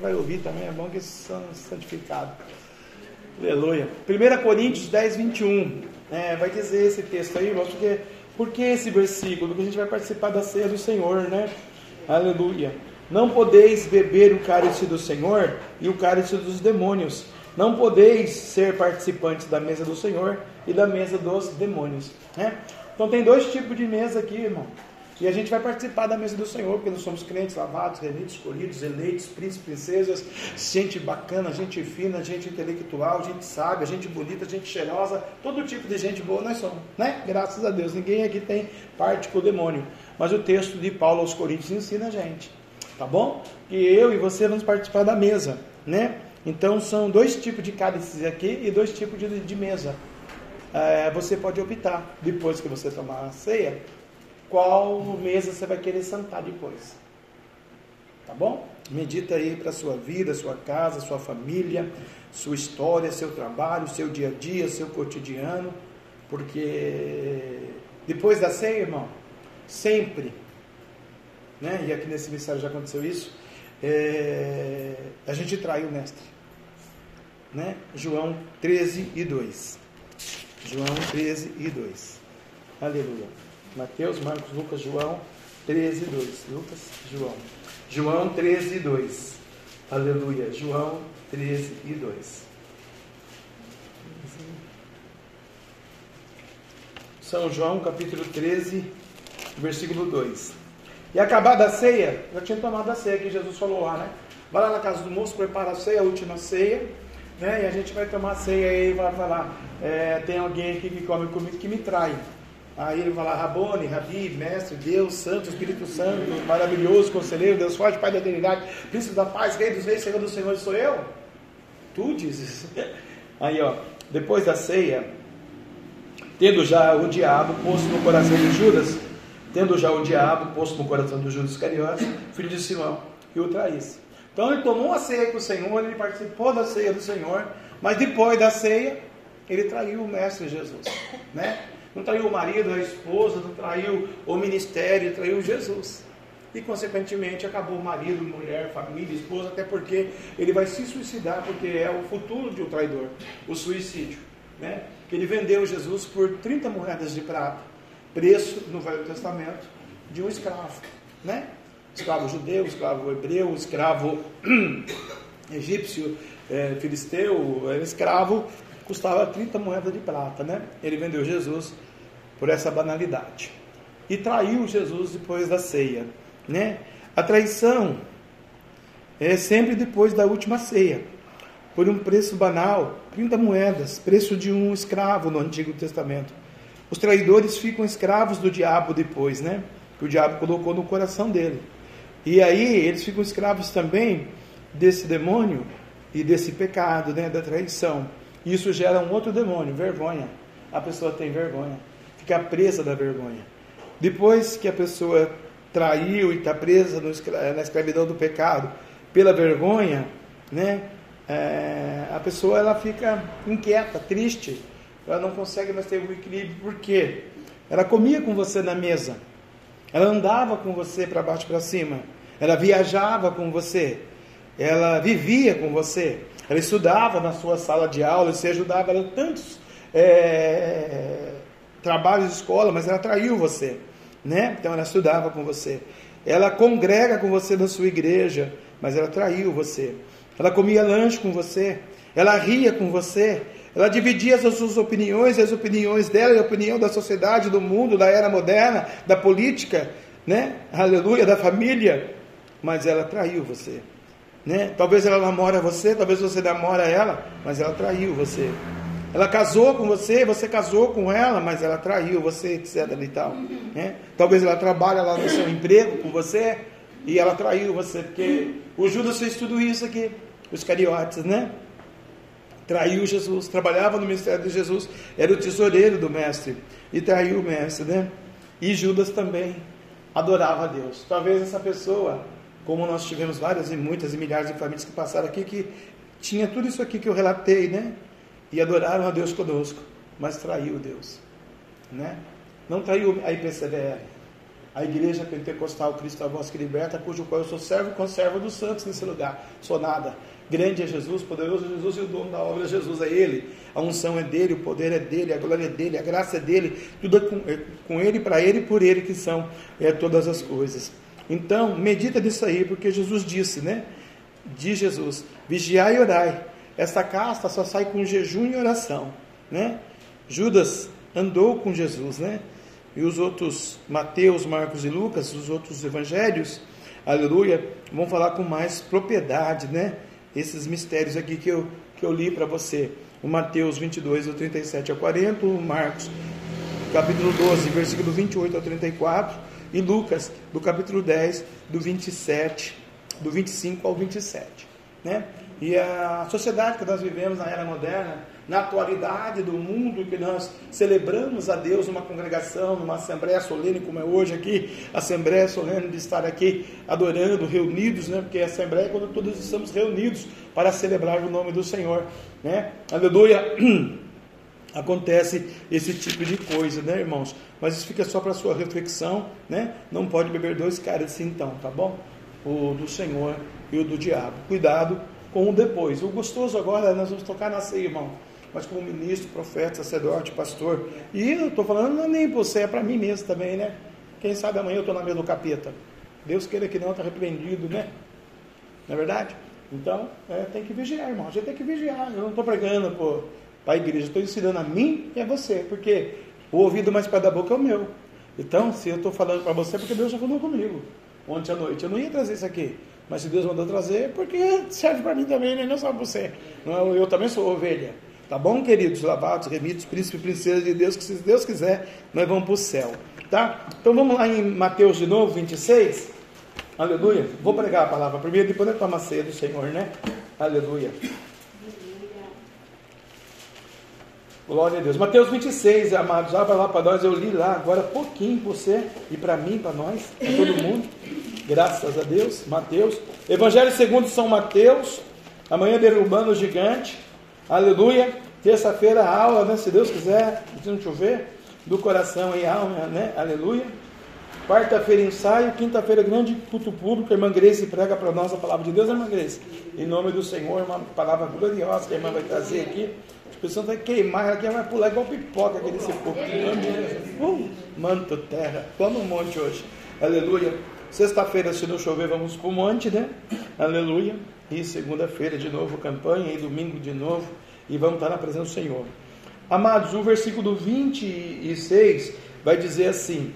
vai ouvir também, é bom que são santificados. Aleluia. 1 Coríntios 10, 21. É, vai dizer esse texto aí, porque, porque esse versículo? Porque a gente vai participar da ceia do Senhor, né? Aleluia. Não podeis beber o cálice do Senhor e o cálice dos demônios. Não podeis ser participantes da mesa do Senhor e da mesa dos demônios. Né? Então tem dois tipos de mesa aqui, irmão. E a gente vai participar da mesa do Senhor, porque nós somos crentes, lavados, remidos, escolhidos, eleitos, príncipes, princesas, gente bacana, gente fina, gente intelectual, gente sábia, gente bonita, gente cheirosa, todo tipo de gente boa nós somos, né? Graças a Deus. Ninguém aqui tem parte com o demônio. Mas o texto de Paulo aos Coríntios ensina a gente, tá bom? Que eu e você vamos participar da mesa, né? Então são dois tipos de cálices aqui e dois tipos de, de mesa. É, você pode optar, depois que você tomar a ceia, qual mesa você vai querer sentar depois. Tá bom? Medita aí para sua vida, sua casa, sua família, sua história, seu trabalho, seu dia a dia, seu cotidiano, porque depois da ceia, irmão, sempre, né? E aqui nesse mistério já aconteceu isso, é, a gente traiu o mestre, né? João 13 e 2. João 13 e 2. Aleluia. Mateus, Marcos, Lucas, João 13 e 2. Lucas, João. João 13 e 2. Aleluia. João 13 e 2. São João, capítulo 13, versículo 2. E acabada a ceia, já tinha tomado a ceia que Jesus falou lá, né? Vai lá na casa do moço, prepara a ceia, a última ceia, né? E a gente vai tomar a ceia e vai falar: é, tem alguém aqui que come comigo que me trai. Aí ele lá, Rabone, Rabi, Mestre, Deus, Santo, Espírito Santo, maravilhoso, Conselheiro, Deus forte, Pai da eternidade, Príncipe da paz, Rei dos reis, Senhor dos senhores, sou eu? Tu dizes. Aí, ó, depois da ceia, tendo já o diabo posto no coração de Judas, tendo já o diabo posto no coração de Judas Iscariotes, filho de Simão, que o traísse. Então ele tomou a ceia com o Senhor, ele participou da ceia do Senhor, mas depois da ceia, ele traiu o Mestre Jesus, né? Não traiu o marido, a esposa, não traiu o ministério, traiu Jesus. E, consequentemente, acabou o marido, mulher, família, esposa, até porque ele vai se suicidar, porque é o futuro de um traidor, o suicídio. Né? Ele vendeu Jesus por 30 moedas de prata, preço no Velho Testamento de um escravo. Né? Escravo judeu, escravo hebreu, escravo egípcio, é, filisteu, era escravo, custava 30 moedas de prata. Né? Ele vendeu Jesus por essa banalidade. E traiu Jesus depois da ceia, né? A traição é sempre depois da última ceia, por um preço banal, 30 moedas, preço de um escravo no Antigo Testamento. Os traidores ficam escravos do diabo depois, né? Que o diabo colocou no coração dele. E aí eles ficam escravos também desse demônio e desse pecado, né, da traição. Isso gera um outro demônio, vergonha. A pessoa tem vergonha ficar presa da vergonha. Depois que a pessoa traiu e está presa na escravidão do pecado pela vergonha, né? É, a pessoa ela fica inquieta, triste, ela não consegue mais ter o equilíbrio, por quê? Ela comia com você na mesa, ela andava com você para baixo e para cima, ela viajava com você, ela vivia com você, ela estudava na sua sala de aula, você ajudava ela tantos é, trabalho de escola, mas ela traiu você, né? Então ela estudava com você. Ela congrega com você na sua igreja, mas ela traiu você. Ela comia lanche com você, ela ria com você, ela dividia as suas opiniões, as opiniões dela e a opinião da sociedade, do mundo, da era moderna, da política, né? Aleluia, da família, mas ela traiu você. Né? Talvez ela namora você, talvez você namora ela, mas ela traiu você. Ela casou com você, você casou com ela, mas ela traiu você, etc. e tal. Né? Talvez ela trabalhe lá no seu emprego com você e ela traiu você, porque o Judas fez tudo isso aqui, os cariotes, né? Traiu Jesus, trabalhava no ministério de Jesus, era o tesoureiro do mestre e traiu o mestre, né? E Judas também adorava a Deus. Talvez essa pessoa, como nós tivemos várias e muitas e milhares de famílias que passaram aqui, que tinha tudo isso aqui que eu relatei, né? E adoraram a Deus conosco, mas traiu Deus, né? Não traiu a IPCBR, a igreja pentecostal Cristo a voz que liberta, cujo qual eu sou servo e conservo dos santos nesse lugar. Sou nada. Grande é Jesus, poderoso é Jesus e o dono da obra é Jesus, é Ele. A unção é dele, o poder é dele, a glória é dele, a graça é dele, tudo é com, é com ele, para ele e por ele que são é, todas as coisas. Então, medita nisso aí, porque Jesus disse, né? Diz Jesus: vigiai e orai. Essa casta só sai com jejum e oração, né? Judas andou com Jesus, né? E os outros, Mateus, Marcos e Lucas, os outros evangelhos, aleluia, vão falar com mais propriedade, né? Esses mistérios aqui que eu, que eu li para você. O Mateus 22, do 37 ao 40, o Marcos, capítulo 12, versículo 28 ao 34, e Lucas, do capítulo 10, do 27, do 25 ao 27, né? E a sociedade que nós vivemos na era moderna, na atualidade do mundo que nós celebramos a Deus numa congregação, numa assembleia solene como é hoje aqui, assembleia solene de estar aqui adorando, reunidos, né? Porque a assembleia é quando todos estamos reunidos para celebrar o nome do Senhor, né? Aleluia. Acontece esse tipo de coisa, né, irmãos? Mas isso fica só para sua reflexão, né? Não pode beber dois caras assim então, tá bom? O do Senhor e o do diabo. Cuidado com o depois. O gostoso agora, nós vamos tocar na ceia, irmão. Mas como ministro, profeta, sacerdote, pastor. E eu estou falando não é nem você, é para mim mesmo também, né? Quem sabe amanhã eu estou na mesa do capeta. Deus queira que não, está repreendido, né? Não é verdade? Então, é, tem que vigiar, irmão. A gente tem que vigiar. Eu não estou pregando para a igreja, estou ensinando a mim e a você. Porque o ouvido mais perto da boca é o meu. Então, se eu estou falando para você, é porque Deus já falou comigo ontem à noite. Eu não ia trazer isso aqui. Mas se Deus mandou trazer, porque serve para mim também, né? não só para você. Não, eu também sou ovelha. Tá bom, queridos? Lavados, remidos, príncipes e princesas de Deus, que se Deus quiser, nós vamos para o céu. Tá? Então vamos lá em Mateus de novo, 26. Aleluia. Vou pregar a palavra primeiro, depois eu tomo a ceia do Senhor, né? Aleluia. Glória a Deus. Mateus 26, amados, abra lá para nós. Eu li lá agora pouquinho para você e para mim, para nós, para todo mundo. Graças a Deus. Mateus. Evangelho segundo São Mateus. Amanhã derrubando o gigante. Aleluia. Terça-feira aula, né? Se Deus quiser, se não chover, do coração em alma, né? Aleluia. Quarta-feira ensaio, quinta-feira grande culto público, irmã Grace prega para nós a palavra de Deus, irmã Grace. Em nome do Senhor, uma palavra gloriosa que a irmã vai trazer aqui. As pessoas vão queimar, ela vai pular igual pipoca aquele sepulcro. Uh, manto, terra. Vamos no monte hoje. Aleluia. Sexta-feira, se não chover, vamos para o monte, né? Aleluia. E segunda-feira, de novo, campanha. E domingo, de novo. E vamos estar na presença do Senhor. Amados, o versículo 26 vai dizer assim: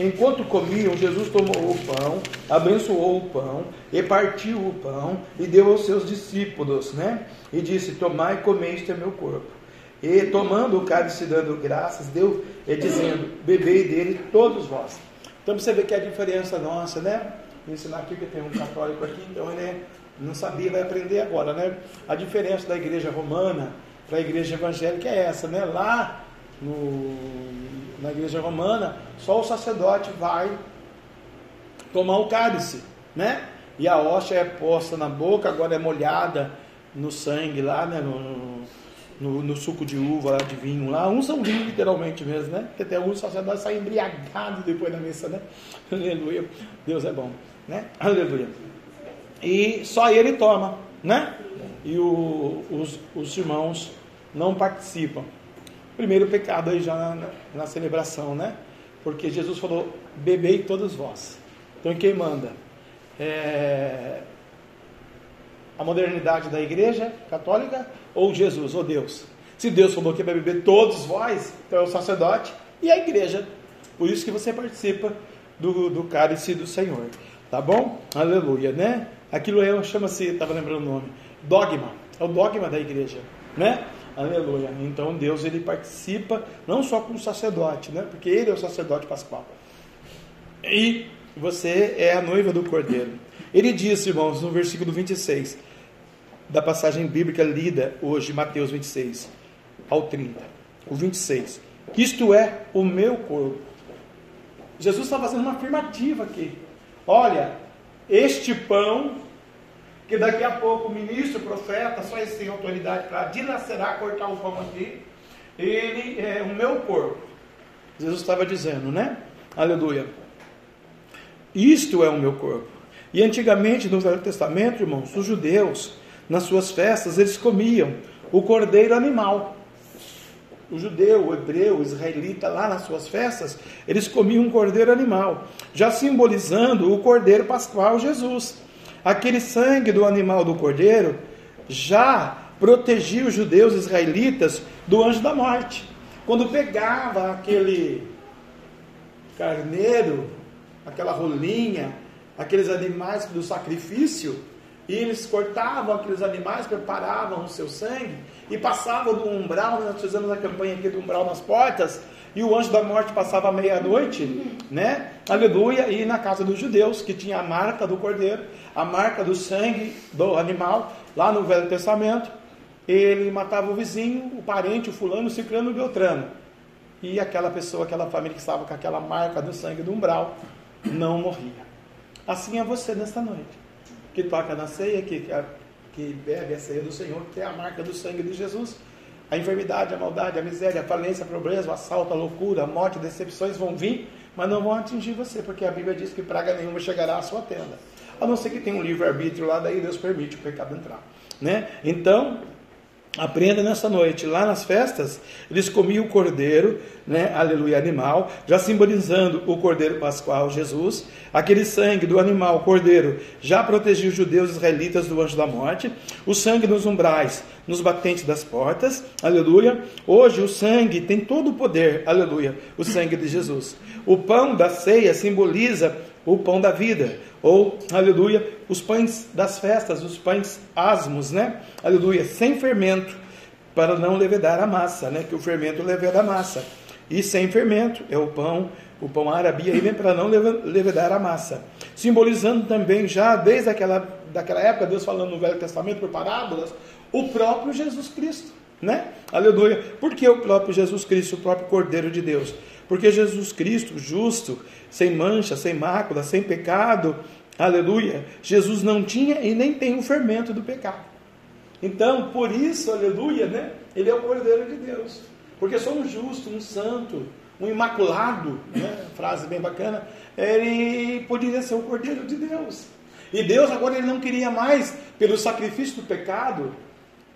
Enquanto comiam, Jesus tomou o pão, abençoou o pão, e partiu o pão, e deu aos seus discípulos, né? E disse: Tomai e comei, este é meu corpo. E tomando o cálice, dando graças, deu, e dizendo: Bebei dele todos vós. Então você vê que é a diferença nossa, né? Ensinar aqui que tem um católico aqui, então ele não sabia, vai aprender agora, né? A diferença da igreja romana para a igreja evangélica é essa, né? Lá no, na igreja romana, só o sacerdote vai tomar o cálice, né? E a hóstia é posta na boca, agora é molhada no sangue lá, né? No, no, no, suco de uva, lá, de vinho lá. Uns são vinho literalmente mesmo, né? Porque até um sacerdote sai embriagado depois da missa, né? Aleluia. Deus é bom, né? Aleluia. E só ele toma, né? E o, os, os irmãos não participam. Primeiro pecado aí já na, na celebração, né? Porque Jesus falou: bebei todos vós. Então quem manda? É, a modernidade da igreja católica ou Jesus, ou Deus? Se Deus falou que vai beber todos vós, então é o sacerdote e a igreja. Por isso que você participa do, do cálice do Senhor. Tá bom? Aleluia, né? Aquilo é, chama-se, estava lembrando o nome, dogma. É o dogma da igreja, né? Aleluia. Então Deus ele participa não só com o sacerdote, né? Porque ele é o sacerdote pascual. E você é a noiva do Cordeiro. Ele disse, irmãos, no versículo 26 da passagem bíblica lida hoje, Mateus 26 ao 30, o 26. Isto é o meu corpo. Jesus está fazendo uma afirmativa aqui. Olha, este pão, que daqui a pouco o ministro, o profeta, só esse tem autoridade para dilacerar, cortar o pão aqui, ele é o meu corpo. Jesus estava dizendo, né? Aleluia. Isto é o meu corpo. E antigamente, no Velho Testamento, irmãos, os judeus, nas suas festas, eles comiam o cordeiro animal. O judeu, o hebreu, o israelita, lá nas suas festas, eles comiam um cordeiro animal, já simbolizando o cordeiro pascual Jesus. Aquele sangue do animal do cordeiro já protegia os judeus israelitas do anjo da morte. Quando pegava aquele carneiro, aquela rolinha, aqueles animais do sacrifício, e eles cortavam aqueles animais, preparavam o seu sangue e passavam do umbral. Nós fizemos a campanha aqui do umbral nas portas. E o anjo da morte passava meia-noite, né? Aleluia. E na casa dos judeus, que tinha a marca do cordeiro, a marca do sangue do animal, lá no Velho Testamento, ele matava o vizinho, o parente, o fulano, o ciclano, o beltrano. E aquela pessoa, aquela família que estava com aquela marca do sangue do umbral, não morria. Assim é você nesta noite que toca na ceia, que, que bebe a ceia do Senhor, que é a marca do sangue de Jesus. A enfermidade, a maldade, a miséria, a falência, a pobreza, o assalto, a loucura, a morte, decepções vão vir, mas não vão atingir você, porque a Bíblia diz que praga nenhuma chegará à sua tenda. A não ser que tenha um livre-arbítrio lá, daí Deus permite o pecado entrar. Né? Então, Aprenda nessa noite, lá nas festas, eles comiam o cordeiro, né, aleluia, animal, já simbolizando o cordeiro pascual, Jesus. Aquele sangue do animal, cordeiro, já protegia os judeus israelitas do anjo da morte. O sangue nos umbrais, nos batentes das portas, aleluia. Hoje o sangue tem todo o poder, aleluia, o sangue de Jesus. O pão da ceia simboliza o pão da vida, ou, aleluia, os pães das festas, os pães asmos, né? Aleluia, sem fermento, para não levedar a massa, né? Que o fermento leveda a massa. E sem fermento é o pão, o pão árabe, aí vem para não levedar a massa. Simbolizando também, já desde aquela daquela época, Deus falando no Velho Testamento por parábolas, o próprio Jesus Cristo, né? Aleluia. Por que o próprio Jesus Cristo, o próprio Cordeiro de Deus? Porque Jesus Cristo, justo, sem mancha, sem mácula, sem pecado, aleluia, Jesus não tinha e nem tem o fermento do pecado. Então, por isso, aleluia, né? Ele é o Cordeiro de Deus. Porque um justo, um santo, um imaculado, né? frase bem bacana, ele poderia ser o Cordeiro de Deus. E Deus agora ele não queria mais, pelo sacrifício do pecado,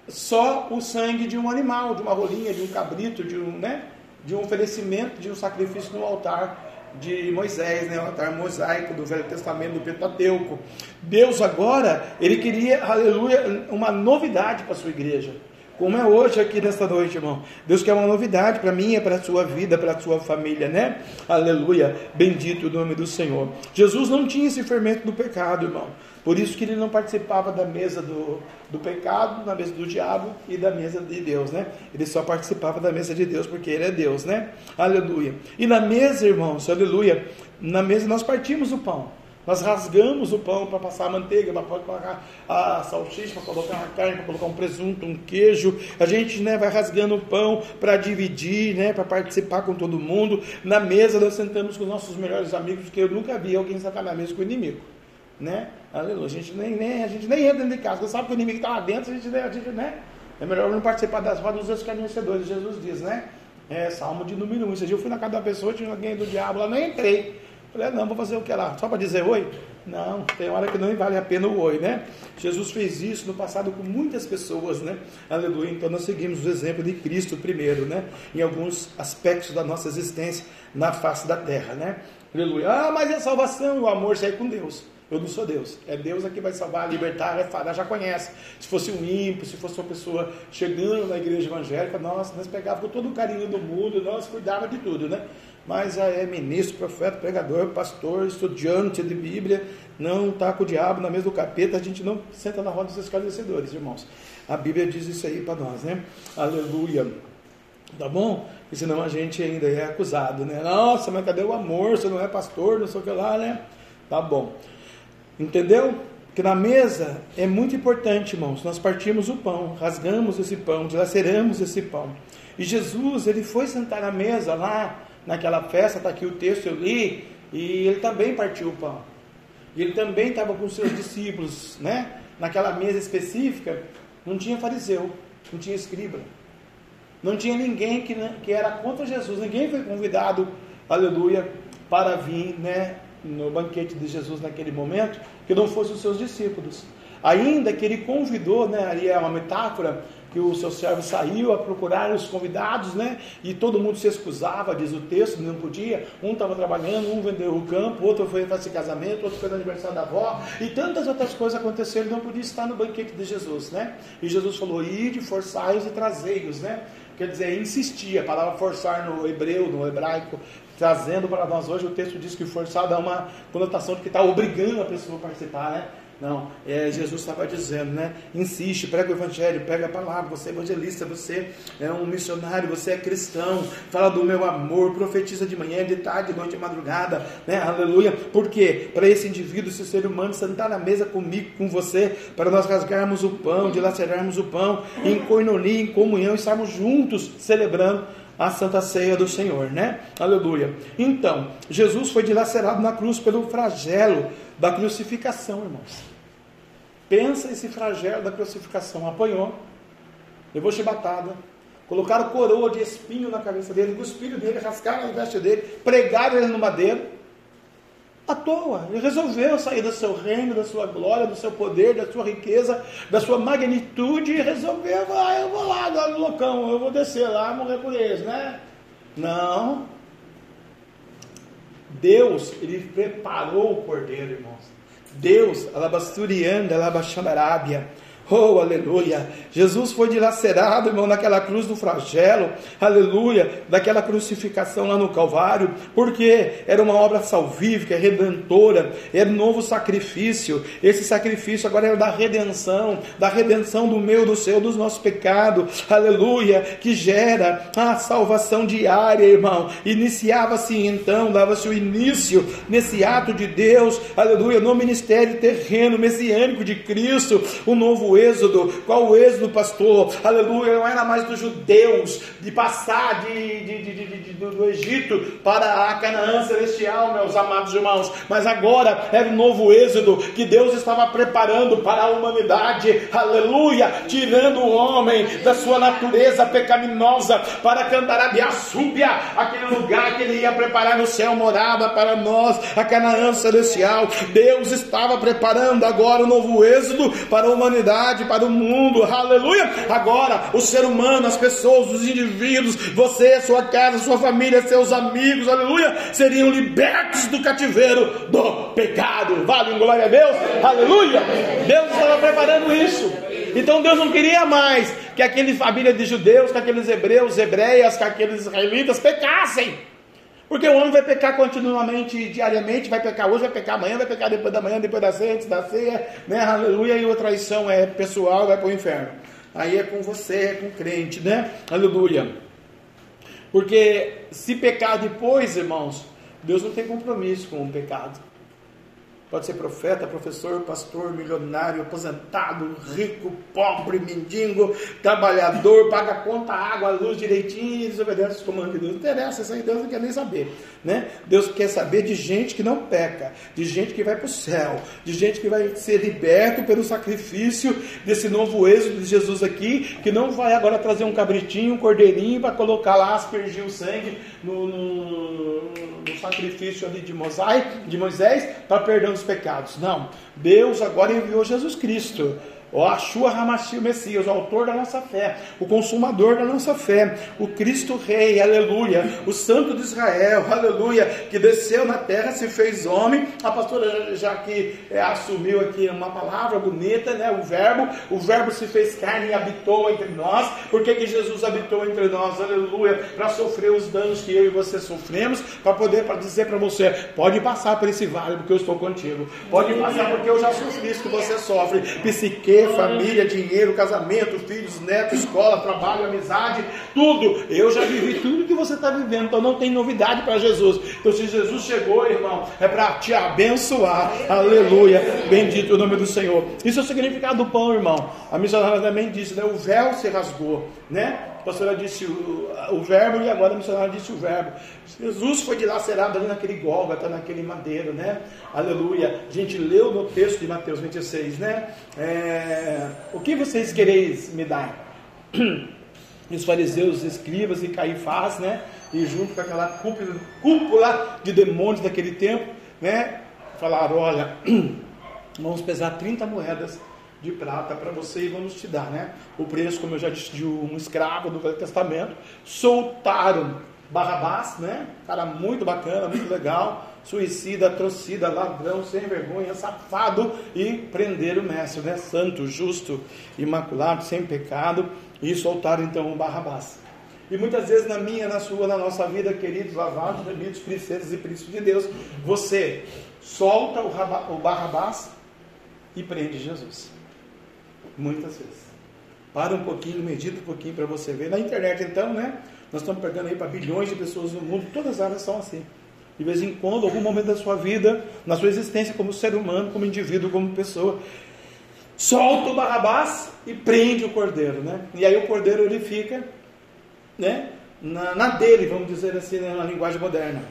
só o sangue de um animal, de uma rolinha, de um cabrito, de um, né? de um oferecimento de um sacrifício no altar de Moisés, né, o altar mosaico do Velho Testamento, do Pentateuco. Deus agora, ele queria, aleluia, uma novidade para a sua igreja. Como é hoje aqui nesta noite, irmão. Deus quer uma novidade para mim, para a sua vida, para a sua família, né? Aleluia. Bendito o nome do Senhor. Jesus não tinha esse fermento do pecado, irmão. Por isso que ele não participava da mesa do, do pecado, da mesa do diabo e da mesa de Deus, né? Ele só participava da mesa de Deus porque ele é Deus, né? Aleluia. E na mesa, irmãos, aleluia, na mesa nós partimos o pão. Nós rasgamos o pão para passar a manteiga, para colocar a salsicha, para colocar a carne, para colocar um presunto, um queijo. A gente né, vai rasgando o pão para dividir, né, para participar com todo mundo. Na mesa nós sentamos com os nossos melhores amigos, porque eu nunca vi alguém sentar na mesa com o inimigo. Né? Aleluia. A gente nem, nem, a gente nem entra dentro de casa, porque sabe que o inimigo está lá dentro, a gente, a gente né? É melhor não participar das rodas dos escarnecedores, Jesus diz, né? É, Salmo de número 1. Esse eu fui na casa da pessoa, tinha alguém do diabo lá, nem entrei. Falei, ah, não, vou fazer o que lá? Só para dizer oi? Não, tem hora que não vale a pena o oi, né? Jesus fez isso no passado com muitas pessoas, né? Aleluia. Então nós seguimos o exemplo de Cristo primeiro, né? Em alguns aspectos da nossa existência na face da terra, né? Aleluia. Ah, mas é salvação, o amor sai com Deus. Eu não sou Deus. É Deus aqui vai salvar, libertar, é já conhece. Se fosse um ímpio, se fosse uma pessoa chegando na igreja evangélica, nós, nós pegávamos com todo o carinho do mundo, nós cuidávamos de tudo, né? mas é ministro, profeta, pregador, pastor, estudante de Bíblia, não está com o diabo na mesa do capeta, a gente não senta na roda dos esclarecedores, irmãos. A Bíblia diz isso aí para nós, né? Aleluia. Tá bom? E senão a gente ainda é acusado, né? Nossa, mas cadê o amor? Você não é pastor, não sei o que lá, né? Tá bom. Entendeu? Que na mesa é muito importante, irmãos. Nós partimos o pão, rasgamos esse pão, dilaceramos esse pão. E Jesus, ele foi sentar na mesa lá naquela festa, está aqui o texto, eu li, e ele também partiu o pão. E ele também estava com seus discípulos, né? Naquela mesa específica, não tinha fariseu, não tinha escriba, não tinha ninguém que, que era contra Jesus, ninguém foi convidado, aleluia, para vir, né? No banquete de Jesus naquele momento que não fossem os seus discípulos. Ainda que ele convidou, né, ali é uma metáfora, que o seu servo saiu a procurar os convidados, né? E todo mundo se excusava, diz o texto, não podia. Um estava trabalhando, um vendeu o campo, outro foi fazer casamento, outro foi no aniversário da avó, e tantas outras coisas aconteceram, não podia estar no banquete de Jesus, né? E Jesus falou: ide, forçai-os e trazei-os, né? Quer dizer, insistia, a palavra forçar no hebreu, no hebraico, trazendo para nós hoje, o texto diz que forçar dá uma conotação de que está obrigando a pessoa a participar, né? Não, é, Jesus estava dizendo, né? Insiste, prega o evangelho, pega a palavra, você é evangelista, você é um missionário, você é cristão, fala do meu amor, profetiza de manhã, de tarde, de noite, de madrugada, né? Aleluia. Por quê? Para esse indivíduo, esse ser humano, sentar na mesa comigo, com você, para nós rasgarmos o pão, dilacerarmos o pão, em coinonia, em comunhão, estarmos juntos celebrando a santa ceia do Senhor, né? Aleluia. Então, Jesus foi dilacerado na cruz pelo flagelo da crucificação, irmãos. Pensa esse flagelo da crucificação. Apanhou, levou chibatada, colocaram coroa de espinho na cabeça dele, cuspiram dele, rasgaram a veste dele, pregaram ele no madeiro. À toa, ele resolveu sair do seu reino, da sua glória, do seu poder, da sua riqueza, da sua magnitude e resolveu, ah, eu vou lá no loucão, eu vou descer lá morrer por eles, né? Não. Deus, ele preparou o cordeiro, irmãos. Deus, alabasturianda, alabaxandarábia Oh, aleluia! Jesus foi dilacerado, irmão, naquela cruz do flagelo, aleluia, daquela crucificação lá no Calvário, porque era uma obra salvífica, redentora, era um novo sacrifício. Esse sacrifício agora era da redenção, da redenção do meu, do seu, dos nossos pecados, aleluia, que gera a salvação diária, irmão. Iniciava-se então, dava-se o início nesse ato de Deus, aleluia, no ministério terreno, messiânico de Cristo, o novo êxodo. Qual o êxodo, pastor? Aleluia, não era mais dos judeus de passar de, de, de, do Egito para a Canaã celestial, meus amados irmãos. Mas agora era um novo êxodo que Deus estava preparando para a humanidade. Aleluia, tirando o homem da sua natureza pecaminosa para Cantarabiá, súbia, aquele lugar que ele ia preparar no céu, morada para nós, a Canaã celestial. Deus estava preparando agora o um novo êxodo para a humanidade para o mundo, aleluia. Agora, o ser humano, as pessoas, os indivíduos, você, sua casa, sua família, seus amigos, aleluia, seriam libertos do cativeiro do pecado. Vale, glória a Deus, aleluia. Deus estava preparando isso. Então Deus não queria mais que aquele família de judeus, que aqueles hebreus, hebreias, que aqueles israelitas pecassem. Porque o homem vai pecar continuamente, diariamente, vai pecar hoje, vai pecar amanhã, vai pecar depois da manhã, depois da ceia, antes da ceia, né? Aleluia, e a traição é pessoal, vai para o inferno. Aí é com você, é com o crente, né? Aleluia. Porque se pecar depois, irmãos, Deus não tem compromisso com o pecado. Pode ser profeta, professor, pastor, milionário, aposentado, rico, pobre, mendigo, trabalhador, paga conta, água, luz direitinho desobedece os comandos de Deus. Não interessa, isso aí Deus não quer nem saber. Né? Deus quer saber de gente que não peca, de gente que vai para o céu, de gente que vai ser liberto pelo sacrifício desse novo êxodo de Jesus aqui, que não vai agora trazer um cabritinho, um cordeirinho para colocar lá, aspergir o sangue no, no, no sacrifício ali de Moisés, de Moisés para perdão dos pecados. Não. Deus agora enviou Jesus Cristo o Ashua Hamashi, o Messias, o autor da nossa fé, o consumador da nossa fé, o Cristo Rei, aleluia, o Santo de Israel, aleluia, que desceu na terra, se fez homem. A pastora já que é, assumiu aqui uma palavra bonita, né? O verbo, o verbo se fez carne e habitou entre nós. Por que, que Jesus habitou entre nós? Aleluia, para sofrer os danos que eu e você sofremos, para poder para dizer para você, pode passar por esse vale, porque eu estou contigo. Pode passar porque eu já sofri isso que você sofre. Psique família, dinheiro, casamento, filhos, netos, escola, trabalho, amizade, tudo. Eu já vivi tudo que você está vivendo, então não tem novidade para Jesus. Então, se Jesus chegou, irmão, é para te abençoar. Aleluia. Bendito o nome do Senhor. Isso é o significado do pão, irmão. A missionária também disse, né? O véu se rasgou, né? Pastora disse o, o verbo e agora a missionária disse o verbo. Jesus foi dilacerado ali naquele Gólgota, naquele madeiro, né? Aleluia. A gente leu no texto de Mateus 26, né? É, o que vocês quereis me dar? os fariseus, os escribas e Caifás, né? E junto com aquela cúpula, cúpula de demônios daquele tempo, né? Falaram, olha, vamos pesar 30 moedas de prata para você e vamos te dar, né? O preço, como eu já disse, de um escravo do Velho Testamento. Soltaram Barrabás, né? Cara muito bacana, muito legal. Suicida, atrocida, ladrão, sem vergonha, safado. E prenderam o mestre, né? Santo, justo, imaculado, sem pecado. E soltaram então o Barrabás. E muitas vezes na minha, na sua, na nossa vida, queridos, lavados, remidos, princesas e príncipes de Deus, você solta o Barrabás e prende Jesus. Muitas vezes. Para um pouquinho, medita um pouquinho para você ver. Na internet, então, né? Nós estamos pegando aí para bilhões de pessoas no mundo, todas as áreas são assim. De vez em quando, algum momento da sua vida, na sua existência como ser humano, como indivíduo, como pessoa, solta o Barrabás e prende o cordeiro, né? E aí o cordeiro ele fica, né? Na, na dele, vamos dizer assim, né? na linguagem moderna.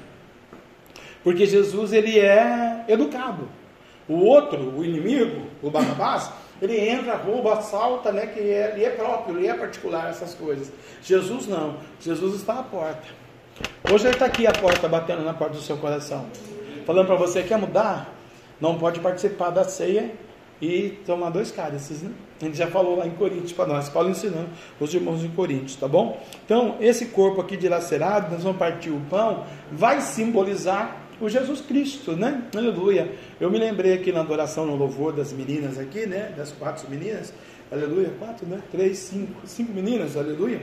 Porque Jesus ele é educado. O outro, o inimigo, o Barrabás, ele entra, rouba, assalta, né? Que é, ele é próprio, ele é particular, essas coisas. Jesus não. Jesus está à porta. Hoje ele está aqui à porta, batendo na porta do seu coração. Falando para você, quer mudar? Não pode participar da ceia e tomar dois cálices, né? Gente já falou lá em Coríntios para nós, Paulo ensinando os irmãos em Coríntios, tá bom? Então, esse corpo aqui dilacerado, nós vamos partir o pão, vai simbolizar o Jesus Cristo, né? Aleluia. Eu me lembrei aqui na adoração, no louvor das meninas aqui, né? Das quatro meninas, aleluia. Quatro, né? Três, cinco, cinco meninas, aleluia.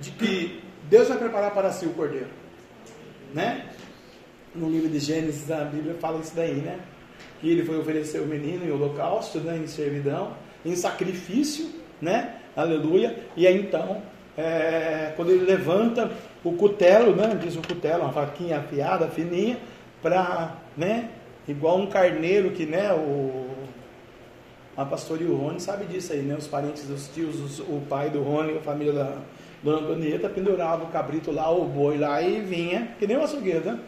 De que Deus vai preparar para si o cordeiro, né? No livro de Gênesis, a Bíblia fala isso daí, né? Que ele foi oferecer o menino em holocausto, né? Em servidão, em sacrifício, né? Aleluia. E aí então é, quando ele levanta o cutelo, né, diz o cutelo, uma faquinha afiada, fininha, para, né, igual um carneiro que, né, o, a pastor e o Rony sabe disso aí, né, os parentes, os tios, os, o pai do Rony, a família da Dona Antonieta, pendurava o cabrito lá, o boi lá e vinha, que nem o açougueiro, né,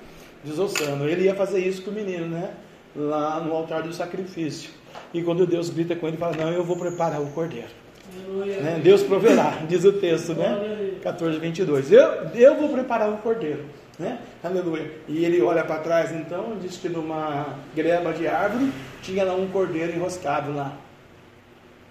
desossando. Ele ia fazer isso com o menino, né, lá no altar do sacrifício. E quando Deus grita com ele, fala, não, eu vou preparar o cordeiro. Né? Deus proverá, diz o texto, né? 14, 22. Eu, eu vou preparar o cordeiro. Né? Aleluia. E ele olha para trás então, diz que numa greba de árvore tinha lá um cordeiro enroscado lá.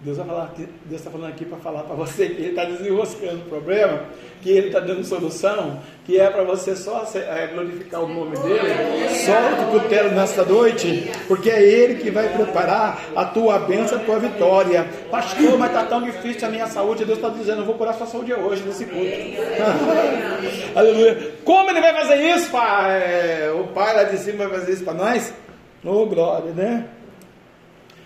Deus vai falar, Deus está falando aqui para falar para você que Ele está desenroscando o problema, que Ele está dando solução, que é para você só é, glorificar o nome dele. Solta o cutelo nesta noite, porque é Ele que vai preparar a tua bênção, a tua vitória. Pastor, mas está tão difícil a minha saúde. Deus está dizendo, eu vou curar a sua saúde hoje nesse culto. Aleluia. Como Ele vai fazer isso, pai? O Pai lá de cima vai fazer isso para nós? Oh, glória, né?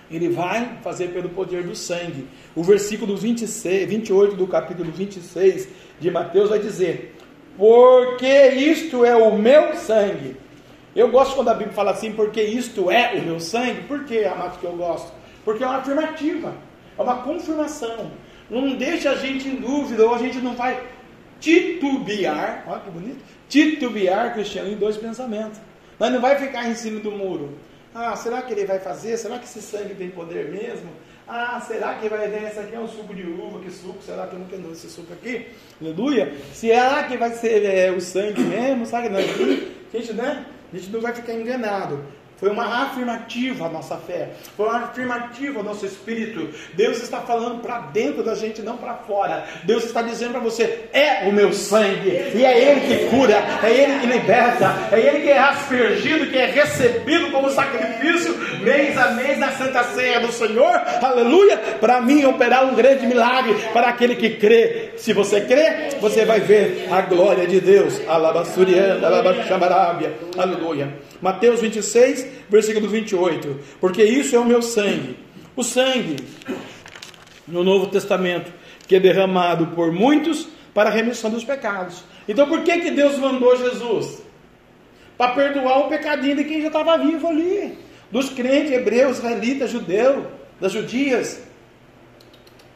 Ele vai fazer pelo poder do sangue. O versículo 26, 28 do capítulo 26 de Mateus vai dizer: Porque isto é o meu sangue. Eu gosto quando a Bíblia fala assim, porque isto é o meu sangue. Por que, amados, que eu gosto? Porque é uma afirmativa, é uma confirmação. Não deixa a gente em dúvida, ou a gente não vai titubear, olha que bonito, titubear, Cristiano, em dois pensamentos. Mas não vai ficar em cima do muro. Ah, será que ele vai fazer? Será que esse sangue tem poder mesmo? Ah, será que vai ver? Esse aqui é um suco de uva, que suco? Será que eu nunca dou esse suco aqui? Aleluia. Será que vai ser é, o sangue mesmo? Sabe? Não, gente, né? A gente não vai ficar enganado. Foi uma afirmativa a nossa fé. Foi uma afirmativa ao nosso espírito. Deus está falando para dentro da gente, não para fora. Deus está dizendo para você: é o meu sangue. E é Ele que cura, é Ele que liberta, é Ele que é aspergido, que é recebido como sacrifício mês a mês na Santa Ceia do Senhor. Aleluia. Para mim operar um grande milagre para aquele que crê. Se você crê, você vai ver a glória de Deus. Alabassuriana, alabaxabarábia. Aleluia. Mateus 26, versículo 28. Porque isso é o meu sangue. O sangue no Novo Testamento que é derramado por muitos para a remissão dos pecados. Então por que, que Deus mandou Jesus? Para perdoar o pecadinho de quem já estava vivo ali. Dos crentes, hebreus, israelitas, judeus, das judias.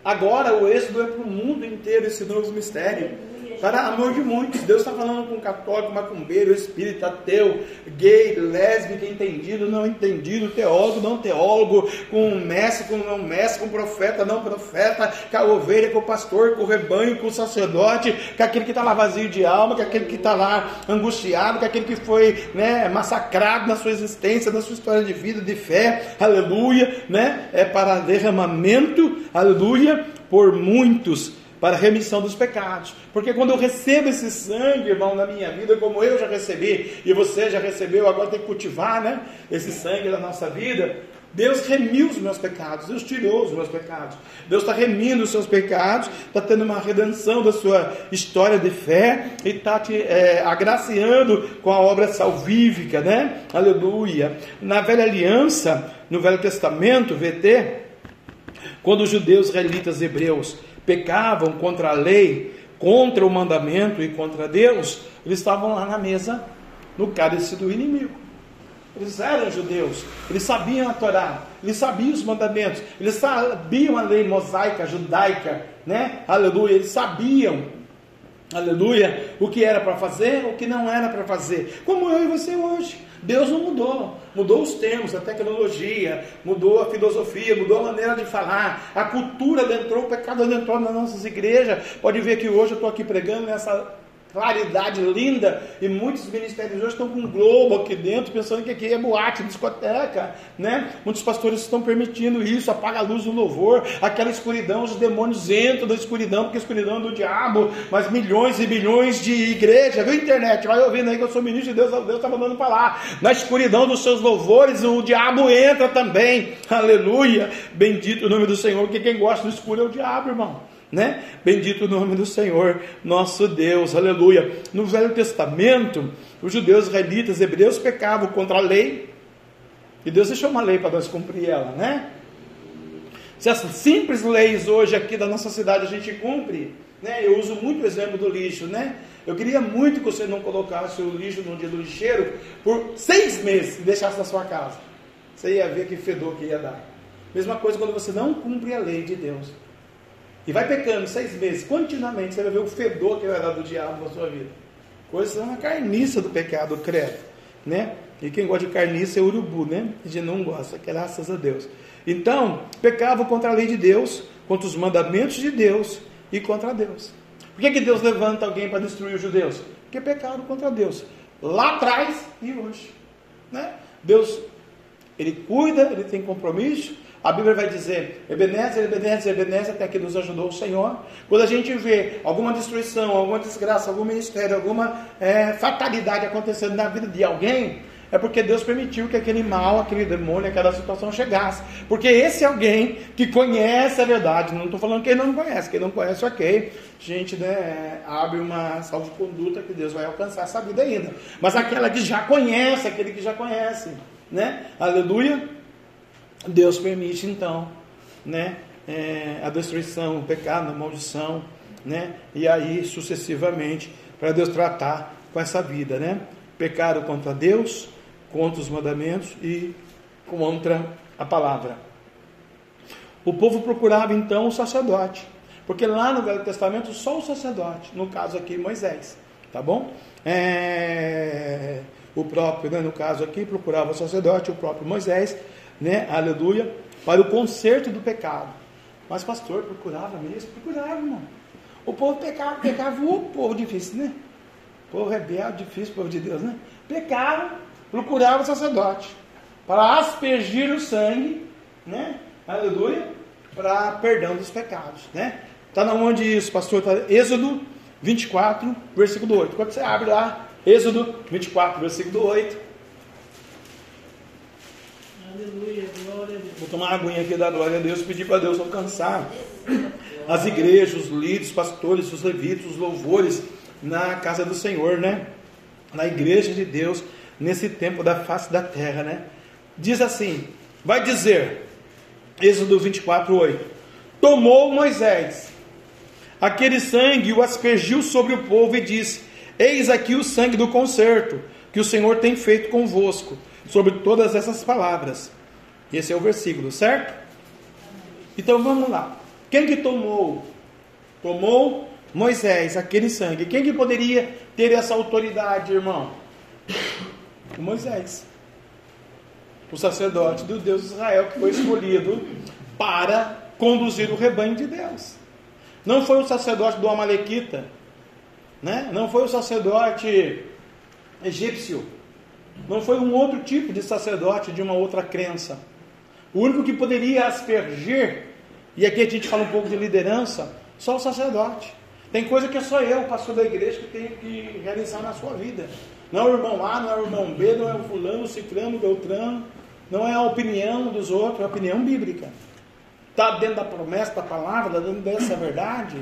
Agora o êxodo é para o mundo inteiro esse novo mistério. Para amor de muitos. Deus está falando com católico, macumbeiro, espírita, ateu, gay, lésbica, entendido, não entendido, teólogo, não teólogo, com mestre, com não mestre, com profeta, não profeta, com a ovelha, com o pastor, com o rebanho, com o sacerdote, com aquele que está lá vazio de alma, com aquele que está lá angustiado, com aquele que foi né, massacrado na sua existência, na sua história de vida, de fé, aleluia, né? É para derramamento, aleluia, por muitos para a remissão dos pecados. Porque quando eu recebo esse sangue, irmão, na minha vida, como eu já recebi, e você já recebeu, agora tem que cultivar, né? Esse sangue na nossa vida. Deus remiu os meus pecados, Deus tirou os meus pecados. Deus está remindo os seus pecados, está tendo uma redenção da sua história de fé e está te é, agraciando com a obra salvífica, né? Aleluia. Na velha aliança, no Velho Testamento, VT, quando os judeus, israelitas, hebreus pecavam contra a lei, contra o mandamento e contra Deus, eles estavam lá na mesa, no cálice do inimigo. Eles eram judeus, eles sabiam a Torá, eles sabiam os mandamentos, eles sabiam a lei mosaica, judaica, né? Aleluia, eles sabiam, aleluia, o que era para fazer, o que não era para fazer, como eu e você hoje. Deus não mudou, mudou os termos, a tecnologia, mudou a filosofia, mudou a maneira de falar, a cultura adentrou, o pecado adentrou nas nossas igrejas. Pode ver que hoje eu estou aqui pregando nessa claridade linda, e muitos ministérios hoje estão com um globo aqui dentro, pensando que aqui é boate, discoteca, né? Muitos pastores estão permitindo isso, apaga a luz do louvor, aquela escuridão, os demônios entram da escuridão, porque a escuridão é do diabo, mas milhões e milhões de igrejas, viu internet, vai ouvindo aí que eu sou ministro de Deus, Deus está mandando falar, na escuridão dos seus louvores, o diabo entra também, aleluia, bendito o nome do Senhor, porque quem gosta do escuro é o diabo, irmão né? Bendito o nome do Senhor, nosso Deus, aleluia. No Velho Testamento, os judeus, israelitas, hebreus pecavam contra a lei, e Deus deixou uma lei para nós cumprir ela, né? Se essas simples leis hoje aqui da nossa cidade a gente cumpre, né? Eu uso muito o exemplo do lixo, né? Eu queria muito que você não colocasse o lixo no dia do lixeiro por seis meses e deixasse na sua casa. Você ia ver que fedor que ia dar. Mesma coisa quando você não cumpre a lei de Deus. E vai pecando seis meses, continuamente, você vai ver o fedor que vai dar do diabo na sua vida. Coisa é uma carniça do pecado, credo. Né? E quem gosta de carniça é urubu, né? A gente não gosta, graças a Deus. Então, pecava contra a lei de Deus, contra os mandamentos de Deus e contra Deus. Por que, que Deus levanta alguém para destruir os judeus? Porque pecaram contra Deus. Lá atrás e hoje. Né? Deus, Ele cuida, Ele tem compromisso, a Bíblia vai dizer, Ebenezer, Ebenezer, Ebenezer, até que nos ajudou o Senhor. Quando a gente vê alguma destruição, alguma desgraça, algum ministério, alguma é, fatalidade acontecendo na vida de alguém, é porque Deus permitiu que aquele mal, aquele demônio, aquela situação chegasse. Porque esse alguém que conhece a verdade, não estou falando que ele não conhece, quem não conhece, ok. Gente, né, abre uma salva de conduta que Deus vai alcançar essa vida ainda. Mas aquela que já conhece, aquele que já conhece, né? Aleluia. Deus permite então, né, é, a destruição, o pecado, a maldição, né, e aí sucessivamente para Deus tratar com essa vida, né, pecado contra Deus, contra os mandamentos e contra a palavra. O povo procurava então o sacerdote, porque lá no Velho Testamento só o sacerdote, no caso aqui Moisés, tá bom? É, o próprio, né, no caso aqui, procurava o sacerdote, o próprio Moisés, né? Aleluia, para o conserto do pecado. Mas pastor, procurava mesmo? Procurava, irmão. O povo pecava, pecava, o povo difícil, né? O povo rebelde, difícil, povo de Deus, né? Pecaram, procurava o sacerdote para aspergir o sangue, né? Aleluia, para perdão dos pecados, né? Está na onde isso, pastor? Tá, Êxodo 24, versículo 8. Quando você abre lá, Êxodo 24, versículo 8. Vou tomar uma aguinha aqui da glória a Deus, pedir para Deus alcançar as igrejas, os líderes, os pastores, os levitas, os louvores na casa do Senhor, né? Na igreja de Deus, nesse tempo da face da terra, né? Diz assim: vai dizer, Êxodo 24, 8: Tomou Moisés aquele sangue e o aspergiu sobre o povo e disse: Eis aqui o sangue do concerto que o Senhor tem feito convosco sobre todas essas palavras. Esse é o versículo, certo? Então vamos lá. Quem que tomou? Tomou Moisés, aquele sangue. Quem que poderia ter essa autoridade, irmão? O Moisés. O sacerdote do Deus de Israel que foi escolhido para conduzir o rebanho de Deus. Não foi o sacerdote do Amalequita, né? não foi o sacerdote egípcio, não foi um outro tipo de sacerdote de uma outra crença. O único que poderia aspergir, e aqui a gente fala um pouco de liderança, só o sacerdote. Tem coisa que é só eu, pastor da igreja, que tenho que realizar na sua vida. Não é o irmão A, não é o irmão B, não é o fulano, o ciclano, o beltrano, não é a opinião dos outros, é a opinião bíblica. Está dentro da promessa da palavra, está dentro dessa verdade?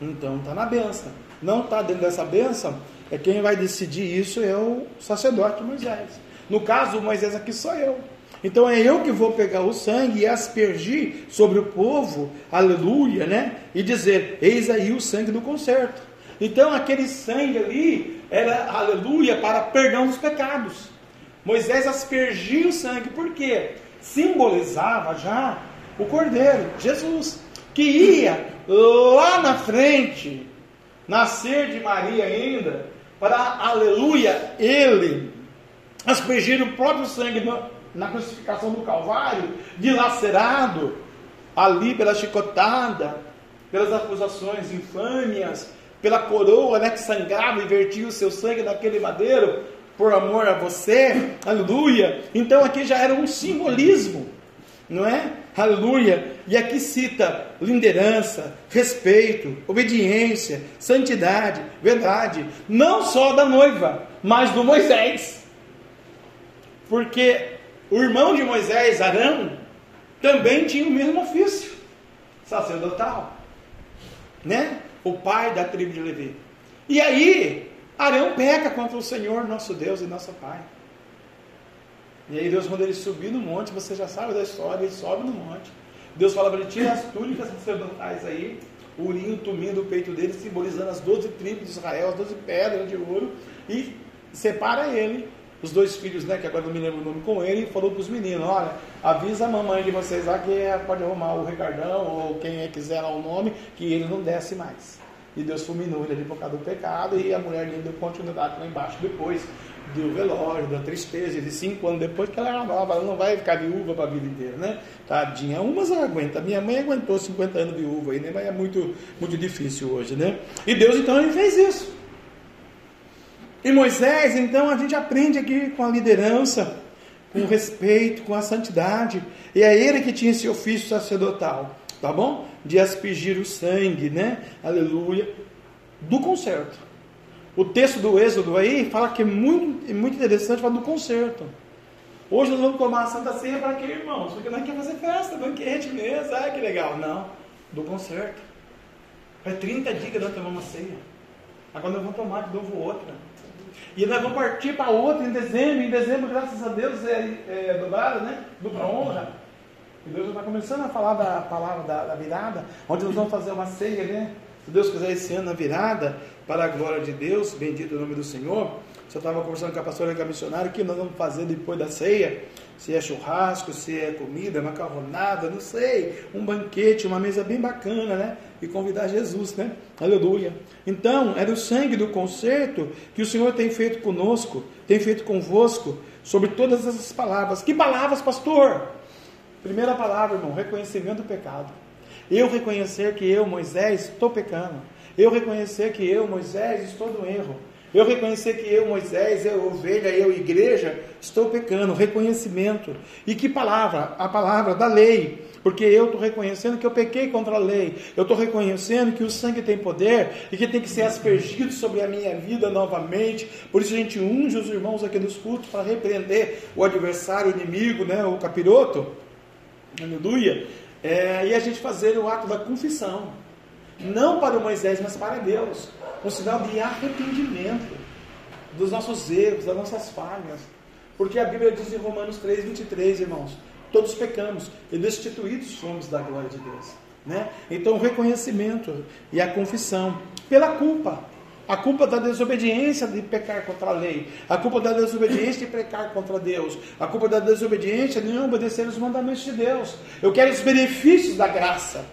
Então está na benção. Não está dentro dessa benção, é quem vai decidir isso é o sacerdote Moisés. No caso, Moisés aqui sou eu. Então é eu que vou pegar o sangue e aspergir sobre o povo, aleluia, né? E dizer: Eis aí o sangue do concerto. Então aquele sangue ali era, aleluia, para perdão dos pecados. Moisés aspergia o sangue, por quê? Simbolizava já o Cordeiro, Jesus, que ia lá na frente, nascer de Maria ainda, para, aleluia, ele aspergir o próprio sangue na crucificação do Calvário, dilacerado ali pela chicotada, pelas acusações infâmias, pela coroa né, que sangrava e vertia o seu sangue naquele madeiro, por amor a você, aleluia. Então aqui já era um simbolismo, não é? Aleluia. E aqui cita liderança, respeito, obediência, santidade, verdade, não só da noiva, mas do Moisés. Porque o irmão de Moisés, Arão, também tinha o mesmo ofício sacerdotal, né? O pai da tribo de Levi. E aí, Arão peca contra o Senhor, nosso Deus e nosso Pai. E aí Deus manda ele subir no monte, você já sabe da história, ele sobe no monte. Deus fala para ele, tira as túnicas sacerdotais aí, o urinho, tumim do peito dele, simbolizando as doze tribos de Israel, as doze pedras de ouro, e separa ele os dois filhos, né, que agora não me lembro o nome com ele, e falou para os meninos, olha, avisa a mamãe de vocês lá que pode arrumar o Ricardão, ou quem é quiser lá o nome, que ele não desce mais. E Deus fulminou ele ali por causa do pecado, e a mulher dele deu continuidade lá embaixo depois do velório, da tristeza, de cinco anos depois que ela era nova, ela não vai ficar viúva para a vida inteira, né? Tadinha, umas aguenta. Minha mãe aguentou 50 anos viúva aí, né? Mas é muito, muito difícil hoje, né? E Deus então ele fez isso. E Moisés, então, a gente aprende aqui com a liderança, com o respeito, com a santidade. E é ele que tinha esse ofício sacerdotal, tá bom? De aspergir o sangue, né? Aleluia. Do concerto. O texto do Êxodo aí fala que é muito, é muito interessante, fala do concerto. Hoje nós vamos tomar a Santa Ceia para quê, irmãos? Porque nós queremos fazer festa, banquete mesmo, ah, que legal. Não, do concerto. É 30 dias que nós tomamos a ceia. Agora nós vamos tomar de novo outra. E nós vamos partir para outra em dezembro. Em dezembro, graças a Deus, é, é dobrada, né? Dupla honra. E Deus está começando a falar da palavra da, da, virada, onde nós vamos fazer uma ceia, né? Se Deus quiser, esse ano, a virada, para a glória de Deus, bendito o nome do Senhor. Eu estava conversando com a pastora com a missionária, o que nós vamos fazer depois da ceia? Se é churrasco, se é comida, macarronada, não sei, um banquete, uma mesa bem bacana, né? E convidar Jesus, né? Aleluia. Então, era o sangue do concerto que o Senhor tem feito conosco, tem feito convosco, sobre todas essas palavras. Que palavras, pastor? Primeira palavra, irmão, reconhecimento do pecado. Eu reconhecer que eu, Moisés, estou pecando. Eu reconhecer que eu, Moisés, estou no erro. Eu reconhecer que eu, Moisés, eu, ovelha, eu, igreja, estou pecando. Reconhecimento. E que palavra? A palavra da lei. Porque eu estou reconhecendo que eu pequei contra a lei. Eu estou reconhecendo que o sangue tem poder e que tem que ser aspergido sobre a minha vida novamente. Por isso a gente unge os irmãos aqui nos cultos para repreender o adversário, o inimigo, né, o capiroto. Aleluia. É, e a gente fazer o ato da confissão. Não para o Moisés, mas para Deus um sinal de arrependimento dos nossos erros, das nossas falhas. Porque a Bíblia diz em Romanos 3, 23, irmãos, todos pecamos e destituídos fomos da glória de Deus. Né? Então, o reconhecimento e a confissão pela culpa. A culpa da desobediência de pecar contra a lei. A culpa da desobediência de pecar contra Deus. A culpa da desobediência de não obedecer os mandamentos de Deus. Eu quero os benefícios da graça.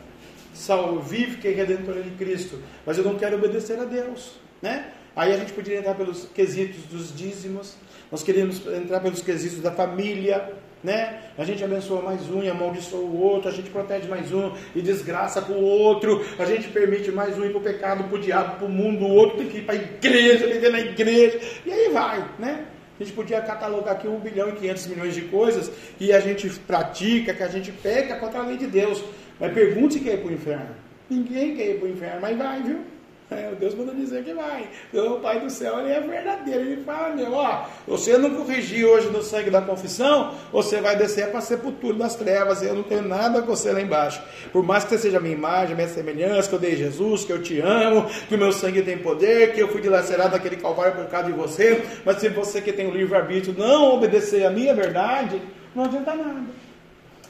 salvífica e redentora de Cristo, mas eu não quero obedecer a Deus, né? Aí a gente poderia entrar pelos quesitos dos dízimos, nós queríamos entrar pelos quesitos da família, né? A gente abençoa mais um e amaldiçoa o outro, a gente protege mais um e desgraça com o outro, a gente permite mais um ir para o pecado, para o diabo, para o mundo, o outro tem que ir para a igreja, viver na igreja, e aí vai, né? A gente podia catalogar aqui 1 bilhão e 500 milhões de coisas que a gente pratica, que a gente peca contra a lei de Deus. Mas pergunte quem quer ir para o inferno. Ninguém quer ir para o inferno, mas vai, viu? É, Deus manda dizer que vai. Então, o Pai do céu ele é verdadeiro. Ele fala, meu, ó, você não corrigir hoje no sangue da confissão, você vai descer para a sepultura das trevas. Eu não tenho nada com você lá embaixo. Por mais que você seja minha imagem, minha semelhança, que eu dei Jesus, que eu te amo, que o meu sangue tem poder, que eu fui dilacerado naquele calvário por causa de você. Mas se você que tem o livre-arbítrio não obedecer a minha verdade, não adianta nada.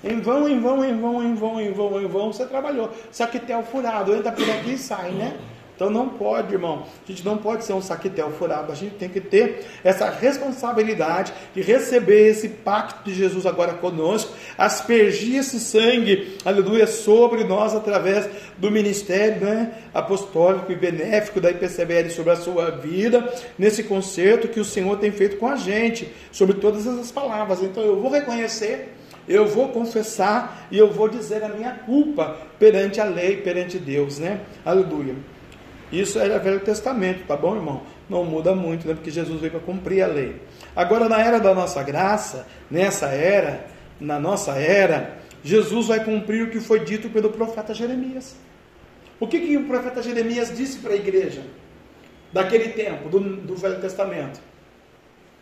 Em vão, em vão, em vão, em vão, em vão, em vão, você trabalhou. Só que tem o furado, entra por aqui e sai, né? Então não pode, irmão. A gente não pode ser um saquetel furado. A gente tem que ter essa responsabilidade de receber esse pacto de Jesus agora conosco, aspergir esse sangue, aleluia, sobre nós através do ministério né, apostólico e benéfico da IPCBL sobre a sua vida, nesse concerto que o Senhor tem feito com a gente, sobre todas essas palavras. Então eu vou reconhecer eu vou confessar e eu vou dizer a minha culpa perante a lei, perante Deus, né? Aleluia. Isso era Velho Testamento, tá bom, irmão? Não muda muito, né? Porque Jesus veio para cumprir a lei. Agora, na era da nossa graça, nessa era, na nossa era, Jesus vai cumprir o que foi dito pelo profeta Jeremias. O que, que o profeta Jeremias disse para a igreja daquele tempo, do, do Velho Testamento?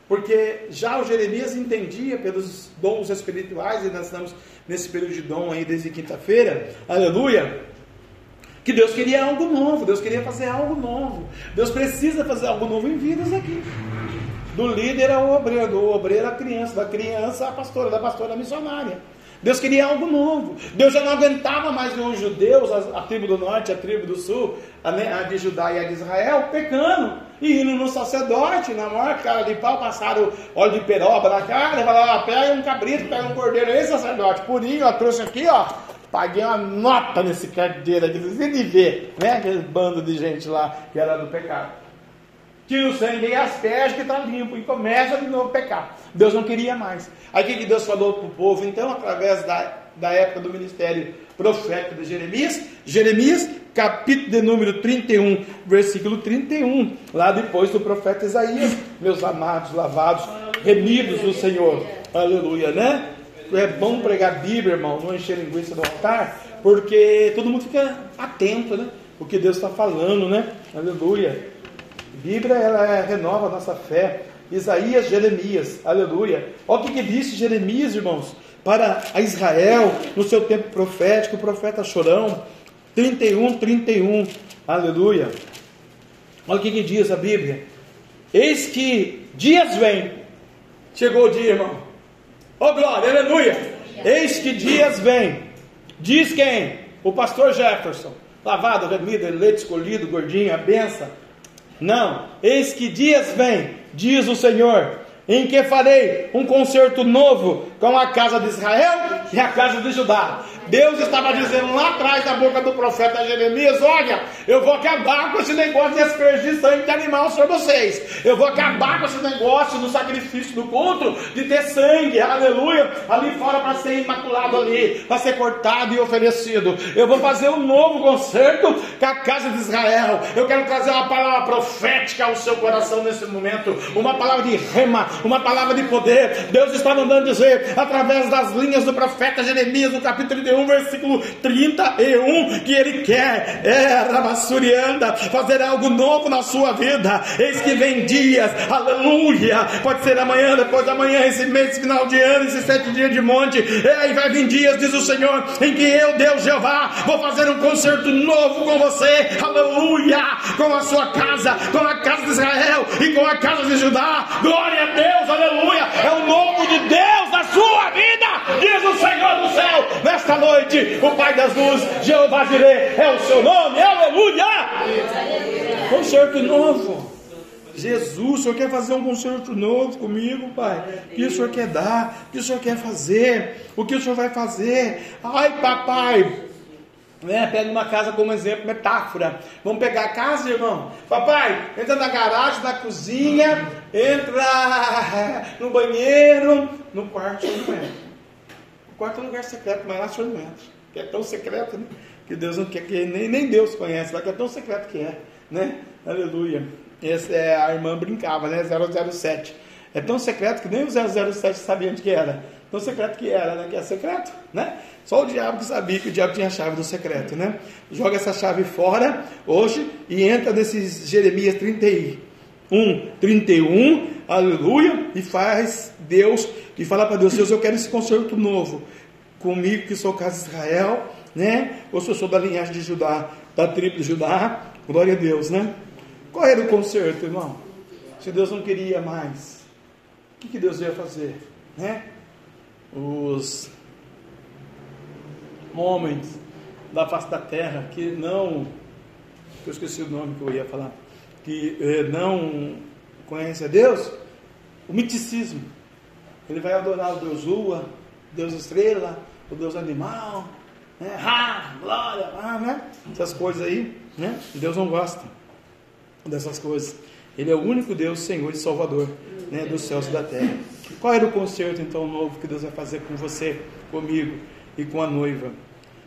Porque já o Jeremias entendia pelos dons espirituais, e nós estamos nesse período de dom aí desde quinta-feira, aleluia que Deus queria algo novo, Deus queria fazer algo novo. Deus precisa fazer algo novo em vidas aqui. Do líder ao obreiro, do obreiro à criança, da criança à pastora, da pastora à missionária. Deus queria algo novo. Deus já não aguentava mais ver os judeus, a, a, tribo do norte, a tribo do sul, a, a, de Judá e a de Israel, pecando. E indo no sacerdote, na maior cara de pau, passaram óleo de peroba na cara, falaram, pega um cabrito, pega um cordeiro, aí sacerdote, purinho, ó, trouxe aqui, ó, Paguei uma nota nesse carteiro aqui, você de ver, né? Aquele bando de gente lá que era do pecado. Tira o sangue e as pés que está limpo e começa de novo a pecar. Deus não queria mais. Aí o que Deus falou para o povo? Então, através da, da época do ministério profético de Jeremias, Jeremias, capítulo de número 31, versículo 31, lá depois do profeta Isaías, meus amados, lavados, remidos do Senhor. Aleluia, né? É bom pregar Bíblia, irmão, não encher linguiça do altar, porque todo mundo fica atento, né? O que Deus está falando, né? Aleluia. Bíblia, ela é, renova a nossa fé. Isaías, Jeremias, aleluia. Olha o que, que disse Jeremias, irmãos, para a Israel, no seu tempo profético, o profeta chorão, 31, 31, aleluia. Olha o que, que diz a Bíblia. Eis que dias vem, chegou o dia, irmão, Oh glória, aleluia! Eis que dias vem. Diz quem? O pastor Jefferson. Lavado, remido, leite escolhido, gordinho, a benção. Não. Eis que dias vem, diz o Senhor, em que farei um concerto novo com a casa de Israel e a casa de Judá. Deus estava dizendo lá atrás da boca do profeta Jeremias: Olha, eu vou acabar com esse negócio de aspergir sangue de animal sobre vocês. Eu vou acabar com esse negócio do sacrifício do culto de ter sangue, aleluia, ali fora para ser imaculado ali, para ser cortado e oferecido. Eu vou fazer um novo concerto com a casa de Israel. Eu quero trazer uma palavra profética ao seu coração nesse momento, uma palavra de rema, uma palavra de poder. Deus está mandando dizer através das linhas do profeta Jeremias, no capítulo 31, versículo 31, que ele quer, é, Rabassurianda, fazer algo novo na sua vida. Eis que vem dias, aleluia, pode ser amanhã, depois da manhã, esse mês, final de ano, esses sete dias de monte, é, e vai vir dias, diz o Senhor, em que eu, Deus Jeová, vou fazer um concerto novo com você, aleluia, com a sua casa, com a casa de Israel e com a casa de Judá, glória a Deus, aleluia, é o novo de Deus na sua vida, diz o Senhor do céu, nesta noite, o Pai das luzes, Jeová Jireh, é o seu nome, aleluia! Concerto novo. Jesus, o Senhor quer fazer um concerto novo comigo, Pai? O que o Senhor quer dar? O que o Senhor quer fazer? O que o Senhor vai fazer? Ai, papai, Né? Pega uma casa como exemplo, metáfora. Vamos pegar a casa, irmão. Papai, entra na garagem, na cozinha, entra no banheiro, no quarto não entra. Quarto lugar secreto, mas lá o senhor não entra. Que é tão secreto, né? Que Deus não quer que nem, nem Deus conhece, mas que é tão secreto que é, né? Aleluia. Essa é, a irmã brincava, né? 007. É tão secreto que nem o 007 sabia onde que era. Tão secreto que era, né? Que é secreto, né? Só o diabo que sabia que o diabo tinha a chave do secreto, né? Joga essa chave fora hoje e entra nesses Jeremias 31, 31, aleluia, e faz Deus, e fala para Deus, Deus, eu quero esse concerto novo comigo que sou casa de Israel, né? Ou se eu sou da linhagem de Judá, da tribo de Judá, glória a Deus, né? Qual era o concerto, irmão? Se Deus não queria mais, o que, que Deus ia fazer, né? Os homens da face da terra que não, eu esqueci o nome que eu ia falar, que eh, não conhece a Deus, o miticismo. Ele vai adorar o Deus Lua, Deus Estrela, o Deus Animal, né? Ah, glória, ah, né? Essas coisas aí, né? Deus não gosta dessas coisas. Ele é o único Deus, Senhor e Salvador, né? Dos céus e da terra. Qual era o concerto então novo que Deus vai fazer com você, comigo? e com a noiva.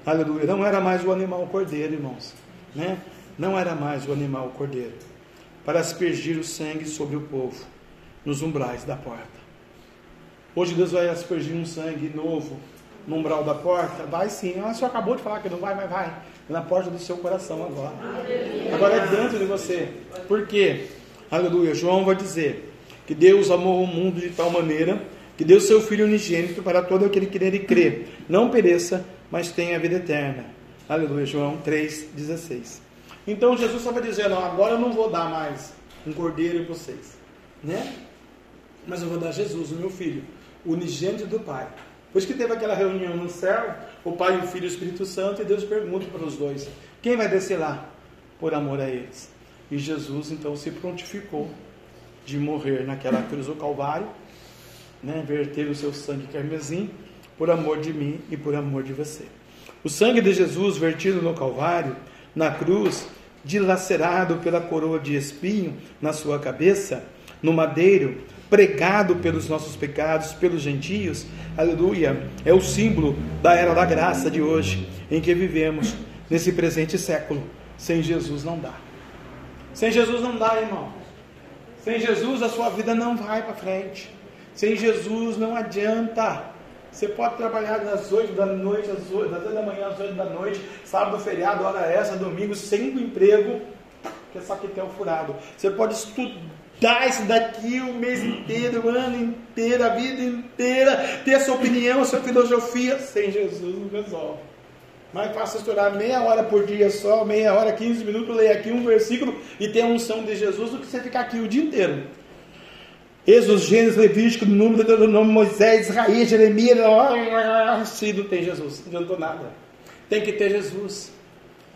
Aleluia. Não era mais o animal cordeiro, irmãos. Né? Não era mais o animal cordeiro. Para aspergir o sangue sobre o povo, nos umbrais da porta. Hoje Deus vai aspergir um sangue novo no umbral da porta? Vai sim. Ah, o senhor acabou de falar que não vai, mas vai. Na porta do seu coração agora. Agora é dentro de você. Por quê? Aleluia. João vai dizer que Deus amou o mundo de tal maneira que deu seu Filho unigênito para todo aquele que nele crê, não pereça, mas tenha a vida eterna. Aleluia, João 3,16. Então Jesus estava dizendo: agora eu não vou dar mais um cordeiro em vocês, né? Mas eu vou dar Jesus, o meu filho, unigênito do Pai. Pois que teve aquela reunião no céu, o Pai, o Filho e o Espírito Santo, e Deus pergunta para os dois: quem vai descer lá por amor a eles? E Jesus então se prontificou de morrer naquela cruz do Calvário né, verter o seu sangue carmesim por amor de mim e por amor de você. O sangue de Jesus vertido no Calvário, na cruz, dilacerado pela coroa de espinho na sua cabeça, no madeiro, pregado pelos nossos pecados, pelos gentios, aleluia, é o símbolo da era da graça de hoje, em que vivemos nesse presente século. Sem Jesus não dá. Sem Jesus não dá, irmão. Sem Jesus a sua vida não vai para frente. Sem Jesus não adianta. Você pode trabalhar das 8 da noite, às 8, das 8 da manhã às 8 da noite, sábado, feriado, hora essa, domingo, sem emprego, que é só que tem o furado. Você pode estudar isso daqui o mês inteiro, o ano inteiro, a vida inteira, ter a sua opinião, a sua filosofia. Sem Jesus não resolve. Mais fácil estudar meia hora por dia só, meia hora, 15 minutos, ler aqui um versículo e ter a unção de Jesus do que você ficar aqui o dia inteiro. Êxodo, Gênesis, Levítico, Número, Deuteronômio, Moisés, Israel, Jeremias, não tem Jesus, não adiantou nada. Tem que ter Jesus.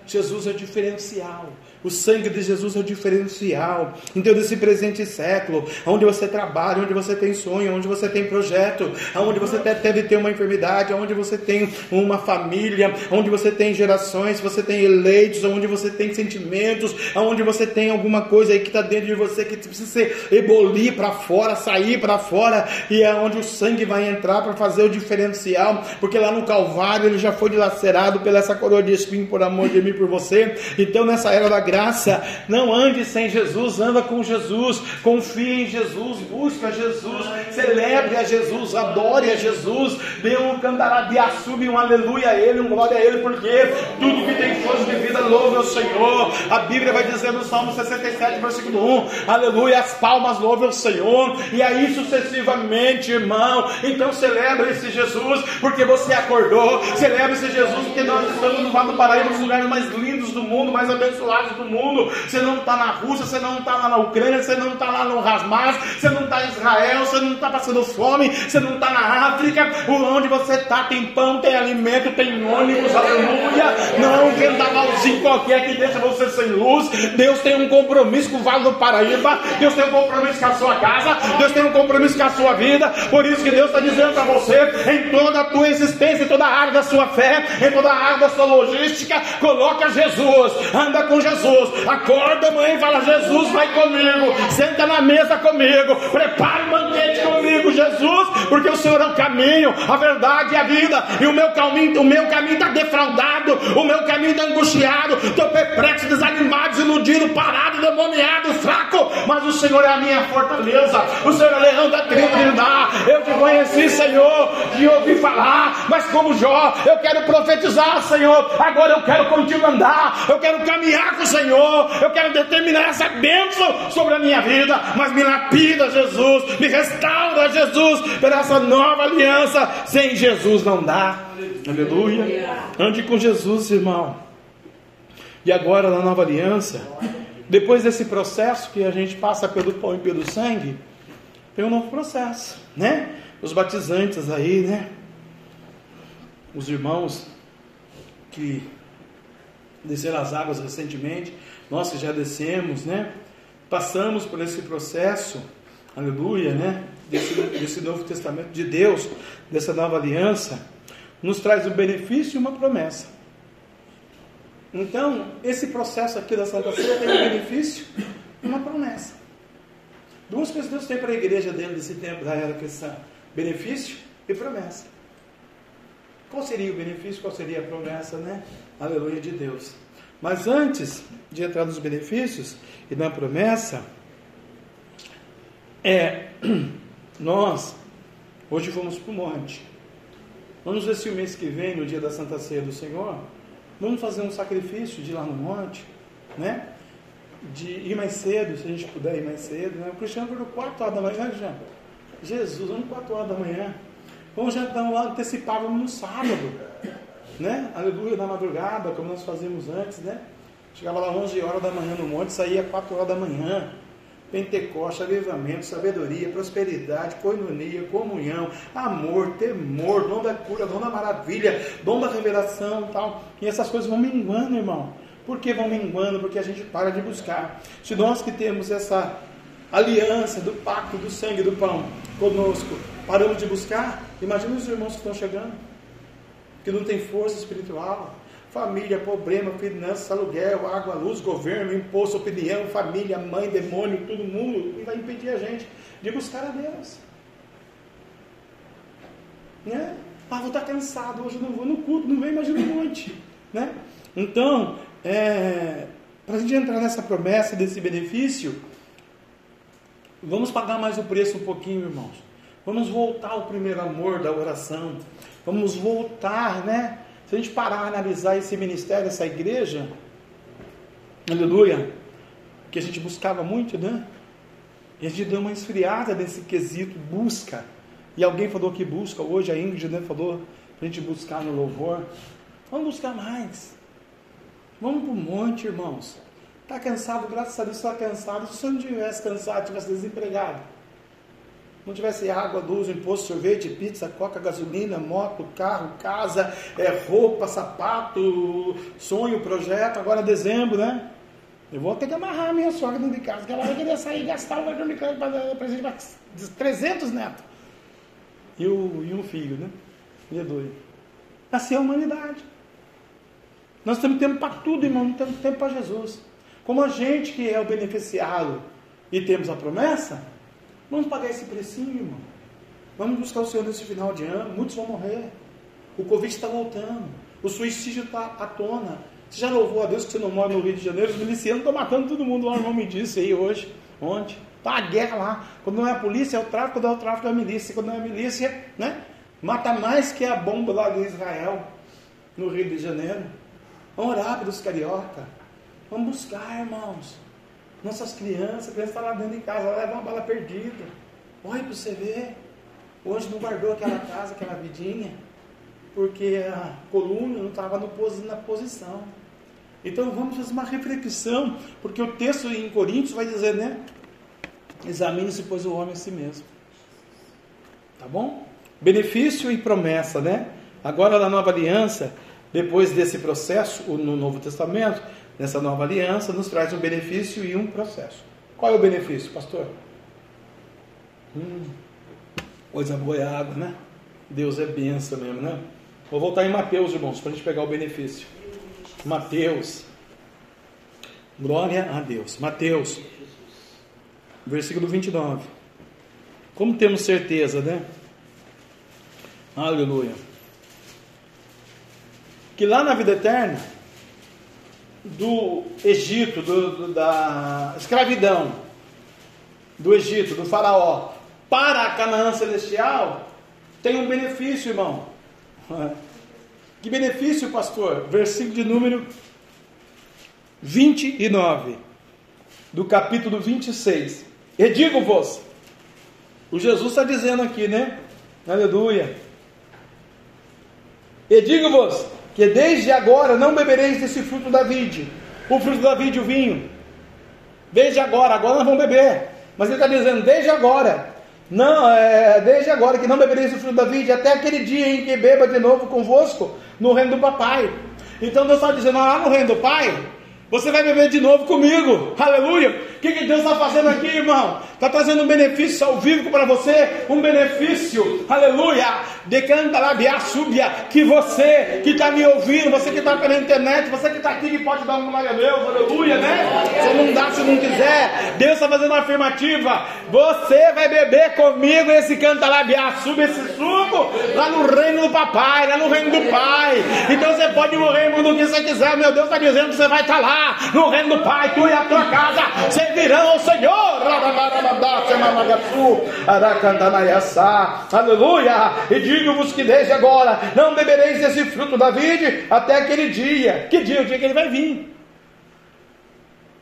Jesus é o diferencial. O sangue de Jesus é o diferencial. Então, desse presente século, onde você trabalha, onde você tem sonho, onde você tem projeto, onde você deve ter uma enfermidade, onde você tem uma família, onde você tem gerações, você tem eleitos, onde você tem sentimentos, onde você tem alguma coisa aí que está dentro de você que precisa ser ebolir para fora, sair para fora, e é onde o sangue vai entrar para fazer o diferencial, porque lá no Calvário ele já foi dilacerado pela essa coroa de espinho por amor de mim por você. Então, nessa era da graça. Não ande sem Jesus, anda com Jesus, confie em Jesus, busca Jesus, celebre a Jesus, adore a Jesus, dê um cantaradiaçube, um aleluia a Ele, um glória a Ele, porque tudo que tem força de vida louve ao Senhor. A Bíblia vai dizer no Salmo 67, versículo 1, aleluia, as palmas louve ao Senhor, e aí sucessivamente, irmão. Então celebre esse Jesus, porque você acordou, celebre esse Jesus, porque nós estamos no Vale do Paraíba, nos lugares mais lindos do mundo, mais abençoados do mundo. Você não está na Rússia, você não está lá na Ucrânia, você não está lá no Hamas, você não está em Israel, você não está passando fome, você não está na África. Onde você está tem pão, tem alimento, tem ônibus, aleluia. Não vendavalzinho qualquer que deixa você sem luz. Deus tem um compromisso com o Vale do Paraíba. Deus tem um compromisso com a sua casa. Deus tem um compromisso com a sua vida. Por isso que Deus está dizendo para você, em toda a tua existência, em toda a área da sua fé, em toda a área da sua logística, coloca Jesus, anda com Jesus, acorda mãe fala: Jesus vai comigo, senta na mesa comigo, prepara um banquete comigo, Jesus, porque o Senhor é o caminho, a verdade e a vida, e o meu caminho, o meu caminho está defraudado, o meu caminho está angustiado, estou perplexo, desanimado, desiludido, parado, demoniado, fraco, mas o Senhor é a minha fortaleza, o Senhor é o leão da tribo de eu te conheci, Senhor, de ouvir falar, mas como Jó, eu quero profetizar, Senhor, agora eu quero contigo andar, eu quero caminhar com o Senhor, eu quero determinar essa bênção sobre a minha vida, mas me lapida, Jesus, me restaura, Jesus, por essa nova aliança, sem Jesus não dá, aleluia, ande com Jesus, irmão, e agora na nova aliança, depois desse processo que a gente passa pelo pão e pelo sangue, tem um novo processo, né? Os batizantes aí, né? Os irmãos que desceram as águas recentemente, nós que já descemos, né? Passamos por esse processo, aleluia, né? Desse, desse Novo Testamento de Deus, dessa nova aliança, nos traz um benefício e uma promessa. Então, esse processo aqui da Santa Ceia tem um benefício e uma promessa. Duas coisas Deus tem para a igreja dentro desse tempo da era cristã: benefício e promessa. Qual seria o benefício? Qual seria a promessa, né? Aleluia de Deus. Mas antes de entrar nos benefícios e na promessa, é nós hoje fomos para o monte. Vamos ver se o mês que vem, no dia da Santa Ceia do Senhor, vamos fazer um sacrifício de ir lá no monte, né? De ir mais cedo, se a gente puder ir mais cedo. Né? O Cristiano veio 4 horas da manhã, Cristiano? Jesus, vamos 4 horas da manhã. Vamos já então lá antecipar, vamos no sábado, né? Aleluia, na madrugada, como nós fazíamos antes, né? Chegava lá 11 horas da manhã no monte, saía 4 horas da manhã. Pentecoste, avivamento, sabedoria, prosperidade, coinonia, comunhão, amor, temor, dom da cura, dom da maravilha, dom da revelação e tal. E essas coisas vão minguando, irmão. Por que vão minguando? Porque a gente para de buscar. Se nós que temos essa aliança do pacto, do sangue, do pão conosco, paramos de buscar, imagina os irmãos que estão chegando, que não tem força espiritual, família, problema, finanças, aluguel, água, luz, governo, imposto, opinião, família, mãe, demônio, todo mundo, e vai impedir a gente de buscar a Deus. Né? Ah, vou estar cansado, hoje não vou no culto, não vem, imagina um monte. Né? Então, é, para a gente entrar nessa promessa, desse benefício, vamos pagar mais o preço um pouquinho, irmãos. Vamos voltar ao primeiro amor da oração. Vamos voltar, né? Se a gente parar a analisar esse ministério, essa igreja, aleluia, que a gente buscava muito, né? E a gente deu uma esfriada nesse quesito busca. E alguém falou que busca, hoje a Ingrid né, falou para a gente buscar no louvor. Vamos buscar mais. Vamos para o monte, irmãos. Está cansado, graças a Deus está cansado. Se você não tivesse cansado, tivesse desempregado, não tivesse água, luz, imposto, sorvete, pizza, coca, gasolina, moto, carro, casa, é, roupa, sapato, sonho, projeto, agora é dezembro, né? Eu vou ter que amarrar a minha sogra dentro de casa, que ela vai querer sair e gastar o cartão de crédito para presente para 300 netos. E, o, e um filho, né? E é doido. Assim é a humanidade. Nós temos tempo para tudo, irmão, não temos tempo para Jesus. Como a gente que é o beneficiado e temos a promessa, vamos pagar esse precinho, irmão. Vamos buscar o Senhor nesse final de ano. Muitos vão morrer. O Covid está voltando. O suicídio está à tona. Você já louvou a Deus que você não mora no Rio de Janeiro? Os milicianos estão matando todo mundo lá, o nome disso aí hoje, ontem. Está a guerra lá. Quando não é a polícia, é o tráfico, quando é o tráfico, é a milícia. Quando não é a milícia, né? Mata mais que a bomba lá de Israel, no Rio de Janeiro. Vamos orar pelos carioca. Vamos buscar, irmãos. Nossas crianças, a criança está lá dentro de casa, leva uma bala perdida. Olha para você ver. Hoje não guardou aquela casa, aquela vidinha, porque a coluna não estava na posição. Então vamos fazer uma reflexão, porque o texto em Coríntios vai dizer, né? Examine-se, pois, o homem a si mesmo. Tá bom? Benefício e promessa, né? Agora na nova aliança, depois desse processo, no Novo Testamento, nessa nova aliança, nos traz um benefício e um processo. Qual é o benefício, pastor? Hum, coisa boa é né? Deus é benção mesmo, né? Vou voltar em Mateus, irmãos, para a gente pegar o benefício. Mateus. Glória a Deus. Mateus, versículo 29. Como temos certeza, né? Aleluia. Que lá na vida eterna, do Egito, do, do, da escravidão, do Egito, do Faraó, para a Canaã celestial, tem um benefício, irmão. Que benefício, pastor? Versículo de número 29, do capítulo 26. E digo-vos, o Jesus está dizendo aqui, né? Aleluia. E digo-vos que desde agora não bebereis desse fruto da vide, o fruto da vide, o vinho. Desde agora, agora nós vamos beber. Mas ele está dizendo, desde agora, não, é, desde agora que não bebereis o fruto da vide, até aquele dia em que beba de novo convosco no reino do papai. Então Deus está dizendo, lá no reino do pai, você vai beber de novo comigo. Aleluia. O que, que Deus está fazendo aqui, irmão? Está trazendo um benefício salvífico para você. Um benefício, aleluia, de cantalabia súbia. Que você que está me ouvindo, você que está pela internet, você que está aqui que pode dar um glória a Deus, aleluia, né? Se não dá, se não quiser. Deus está fazendo uma afirmativa. Você vai beber comigo esse cantalabia súbia, esse suco, lá no reino do papai, lá no reino do pai. Então você pode morrer, irmão, do que você quiser. Meu Deus está dizendo que você vai estar tá lá no reino do Pai, tu e a tua casa servirão ao Senhor. Aleluia! E digo-vos que desde agora não bebereis desse fruto da vide até aquele dia. Que dia? O dia que ele vai vir.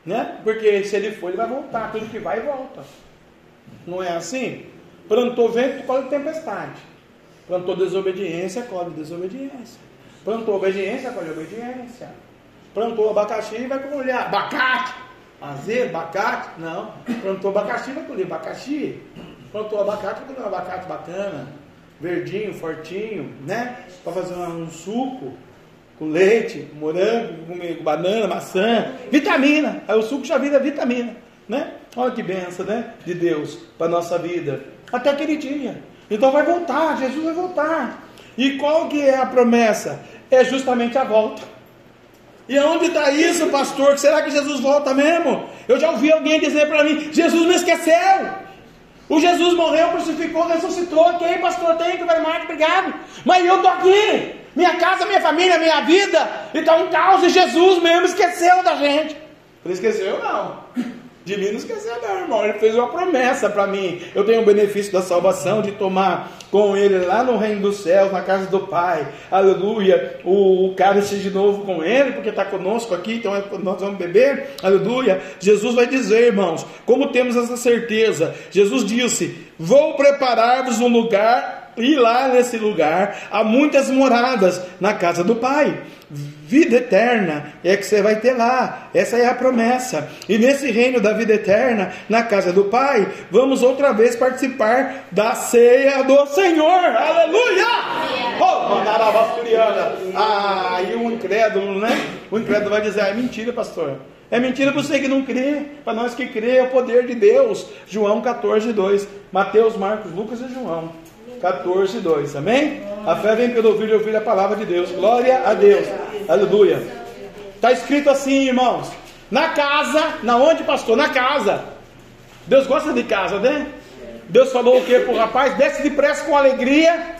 Né? Porque se ele for, ele vai voltar. Tudo que vai, volta. Não é assim? Plantou vento, colhe tempestade. Plantou desobediência, colhe desobediência. Plantou obediência, colhe obediência. Plantou abacaxi e vai colher abacate. Azedo, abacate? Não. Plantou abacaxi, vai colher abacaxi. Plantou abacate, vai colher um abacate bacana. Verdinho, fortinho, né? Para fazer um suco com leite, morango, com banana, maçã, vitamina. Aí o suco já vira vitamina, né? Olha que benção, né? De Deus para nossa vida. Até aquele dia. Então vai voltar, Jesus vai voltar. E qual que é a promessa? É justamente a volta. E aonde está isso, pastor? Será que Jesus volta mesmo? Eu já ouvi alguém dizer para mim: Jesus me esqueceu. O Jesus morreu, crucificou, ressuscitou. Ok, pastor, tem que ver mais, obrigado. Mas eu estou aqui. Minha casa, minha família, minha vida. Então um caos e Jesus mesmo esqueceu da gente. Ele esqueceu, não. De mim não esqueceu, não, irmão. Ele fez uma promessa para mim. Eu tenho o benefício da salvação, de tomar com ele lá no reino dos céus, na casa do Pai. Aleluia. O, o cálice de novo com ele, porque está conosco aqui, então é, nós vamos beber. Aleluia. Jesus vai dizer, irmãos, como temos essa certeza? Jesus disse: Vou preparar-vos um lugar, e lá nesse lugar há muitas moradas na casa do Pai vida eterna é que você vai ter lá. Essa é a promessa. E nesse reino da vida eterna, na casa do Pai, vamos outra vez participar da ceia do Senhor. Aleluia! Oh, ah, e o incrédulo, né? O incrédulo vai dizer: ah, é mentira, pastor. É mentira para você que não crê, para nós que crê, é o poder de Deus. João 14, 2. Mateus, Marcos, Lucas e João. 14, 2. Amém? A fé vem pelo ouvir e ouvir a palavra de Deus. Glória a Deus. Aleluia. Está escrito assim, irmãos. Na casa, na onde, pastor? Na casa. Deus gosta de casa, né? Deus falou o que para o rapaz? Desce depressa com alegria,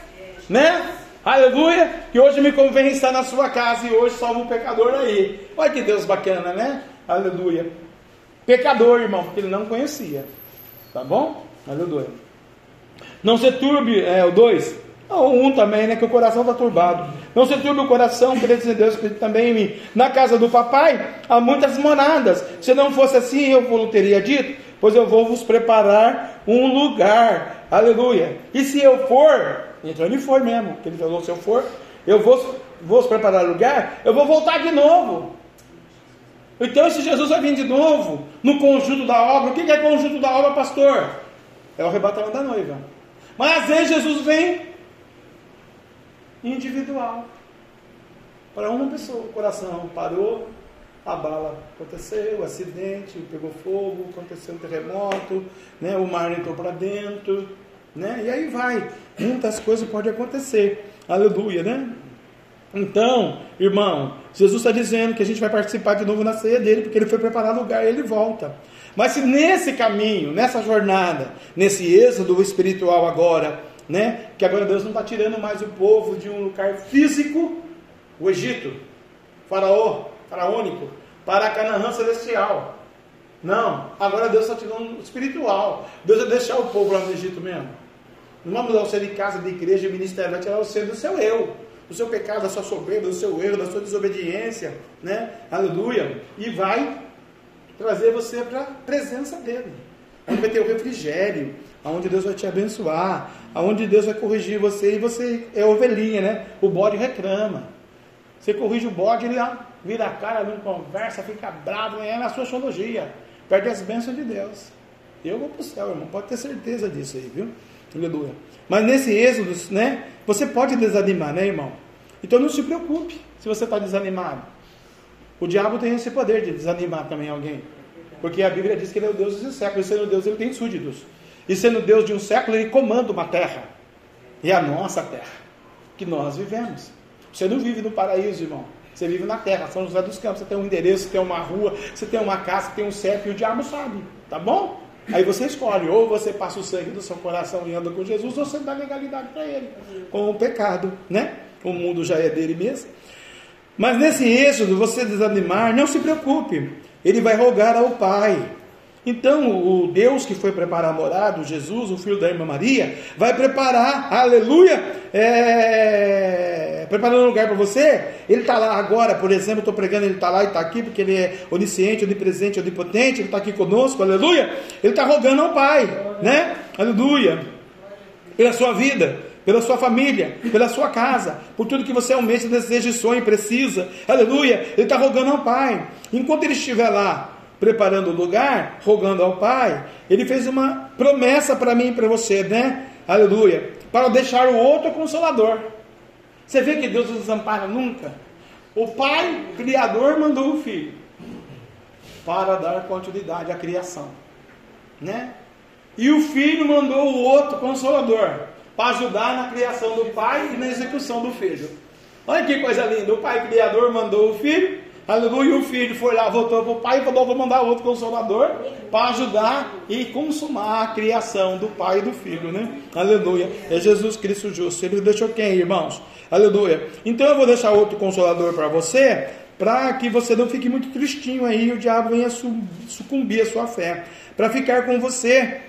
né? Aleluia, que hoje me convém estar na sua casa e hoje salva um pecador aí. Olha que Deus bacana, né? Aleluia. Pecador, irmão, porque ele não conhecia. Tá bom? Aleluia. Não se turbe, é o 2. O um também, né? Que o coração está turbado. Não se turbe o coração, crentes em Deus, que também em mim. Na casa do papai há muitas moradas. Se não fosse assim, eu vos teria dito, pois eu vou vos preparar um lugar. Aleluia. E se eu for, então ele foi mesmo, que ele falou, se eu for, eu vou, vou preparar lugar, eu vou voltar de novo. Então, se Jesus vai vir de novo no conjunto da obra, o que é conjunto da obra, pastor? É o arrebatamento da noiva. Mas vezes Jesus vem individual. para uma pessoa. O coração parou, a bala aconteceu, o acidente, pegou fogo, aconteceu um terremoto, né? o mar entrou para dentro, né? e aí vai. Muitas coisas podem acontecer. Aleluia, né? Então, irmão, Jesus está dizendo que a gente vai participar de novo na ceia dele, porque ele foi preparar lugar e ele volta. Mas se nesse caminho, nessa jornada, nesse êxodo espiritual agora, né, que agora Deus não está tirando mais o povo de um lugar físico, o Egito, faraó, faraônico, para Canaã celestial. Não, agora Deus está tirando o espiritual. Deus vai deixar o povo lá no Egito mesmo. Não vai mudar você de casa, de igreja, de ministério, vai tirar você do seu eu do seu pecado, da sua soberba, do seu erro, da sua desobediência, né? Aleluia. E vai trazer você para a presença dele. Onde vai ter o refrigério, aonde Deus vai te abençoar, aonde Deus vai corrigir você e você é ovelhinha, né? O bode reclama. Você corrige o bode, ele vira a cara, não conversa, fica bravo, é na sua teologia. Perde as bênçãos de Deus. Eu vou para o céu, irmão. Pode ter certeza disso aí, viu? Aleluia. Mas nesse êxodo, né? Você pode desanimar, né, irmão? Então não se preocupe se você está desanimado. O diabo tem esse poder de desanimar também alguém. Porque a Bíblia diz que ele é o Deus desse século. E sendo Deus, ele tem súditos. E sendo Deus de um século, ele comanda uma terra. E é a nossa terra. Que nós vivemos. Você não vive no paraíso, irmão. Você vive na terra, São José dos Campos. Você tem um endereço, você tem uma rua, você tem uma casa, você tem um CEP e o diabo sabe. Tá bom? Aí você escolhe, ou você passa o sangue do seu coração e anda com Jesus, ou você dá legalidade para ele, com o pecado, né? O mundo já é dele mesmo. Mas nesse êxodo, você desanimar, não se preocupe, ele vai rogar ao Pai. Então, o Deus que foi preparar a morada, Jesus, o filho da irmã Maria, vai preparar, aleluia, é, preparando um lugar para você. Ele está lá agora, por exemplo, estou pregando, ele está lá e está aqui, porque ele é onisciente, onipresente, onipotente, ele está aqui conosco, aleluia. Ele está rogando ao Pai, né? Aleluia, pela sua vida pela sua família, pela sua casa, por tudo que você almeja, deseja, sonha e precisa. Aleluia! Ele está rogando ao Pai. Enquanto ele estiver lá preparando o lugar, rogando ao Pai, ele fez uma promessa para mim e para você, né? Aleluia. Para deixar o outro consolador. Você vê que Deus não desampara nunca? O Pai Criador mandou o Filho para dar continuidade à criação, né? E o Filho mandou o outro consolador para ajudar na criação do Pai e na execução do Filho. Olha que coisa linda! O Pai Criador mandou o Filho Aleluia. E o filho foi lá, voltou para o pai e falou: Vou mandar outro consolador para ajudar e consumar a criação do pai e do filho, né? Aleluia. É Jesus Cristo justo. Ele deixou quem, irmãos? Aleluia. Então eu vou deixar outro consolador para você, para que você não fique muito tristinho aí e o diabo venha sucumbir a sua fé. Para ficar com você.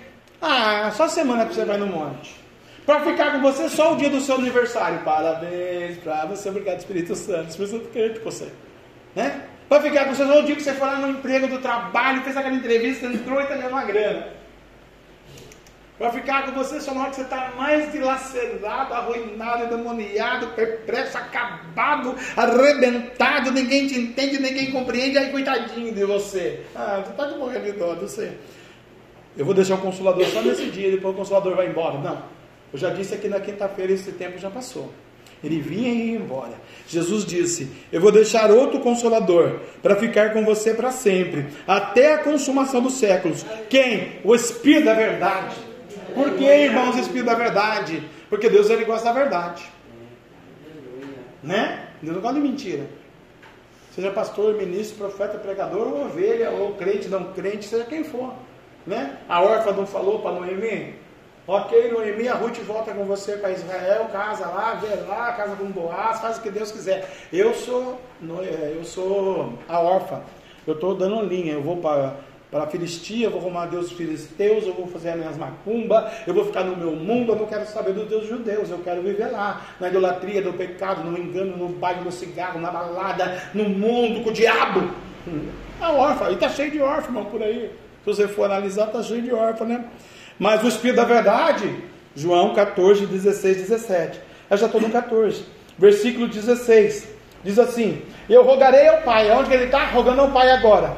Ah, só semana que você vai no monte para ficar com você só o dia do seu aniversário. Parabéns para você, obrigado Espírito Santo. Espírito Santo quer com você né? Para ficar com seus, o dia que você for lá no emprego do trabalho, fez aquela entrevista, entrou e está ganhando uma grana. Para ficar com você só na hora que você está mais dilacerado, arruinado, endemoniado, perplexo, acabado, arrebentado, ninguém te entende, ninguém compreende, aí coitadinho de você. Ah, você está de morrer de dó, você. Eu vou deixar o consolador só nesse dia, depois o consolador vai embora. Não. Eu já disse aqui na quinta-feira, esse tempo já passou. Ele vinha e ia embora. Jesus disse: Eu vou deixar outro consolador para ficar com você para sempre, até a consumação dos séculos. Quem? O Espírito da Verdade. Por que, irmãos, o Espírito da Verdade? Porque Deus ele gosta da verdade. Né? Deus não gosta de mentira. Seja pastor, ministro, profeta, pregador, ou ovelha, ou crente, não crente, seja quem for. Né? A órfã não falou para Noemi: Ok, Noemi, a Ruth volta com você para Israel, casa lá, vê lá, casa com Boaz, faz o que Deus quiser. Eu sou, é, eu sou a órfã. Eu estou dando linha. Eu vou para para a Filistia, eu vou arrumar Deus filisteus, eu vou fazer as minhas macumbas, eu vou ficar no meu mundo, eu não quero saber dos deuses judeus, eu quero viver lá, na idolatria, no pecado, no engano, no baile, no cigarro, na balada, no mundo, com o diabo. A órfã, e está cheio de órfão por aí. Se você for analisar, está cheio de órfão, né? Mas o Espírito da Verdade, João 14, 16, 17. Eu já estou no 14, versículo 16. Diz assim: Eu rogarei ao Pai. Onde ele está? Rogando ao Pai agora.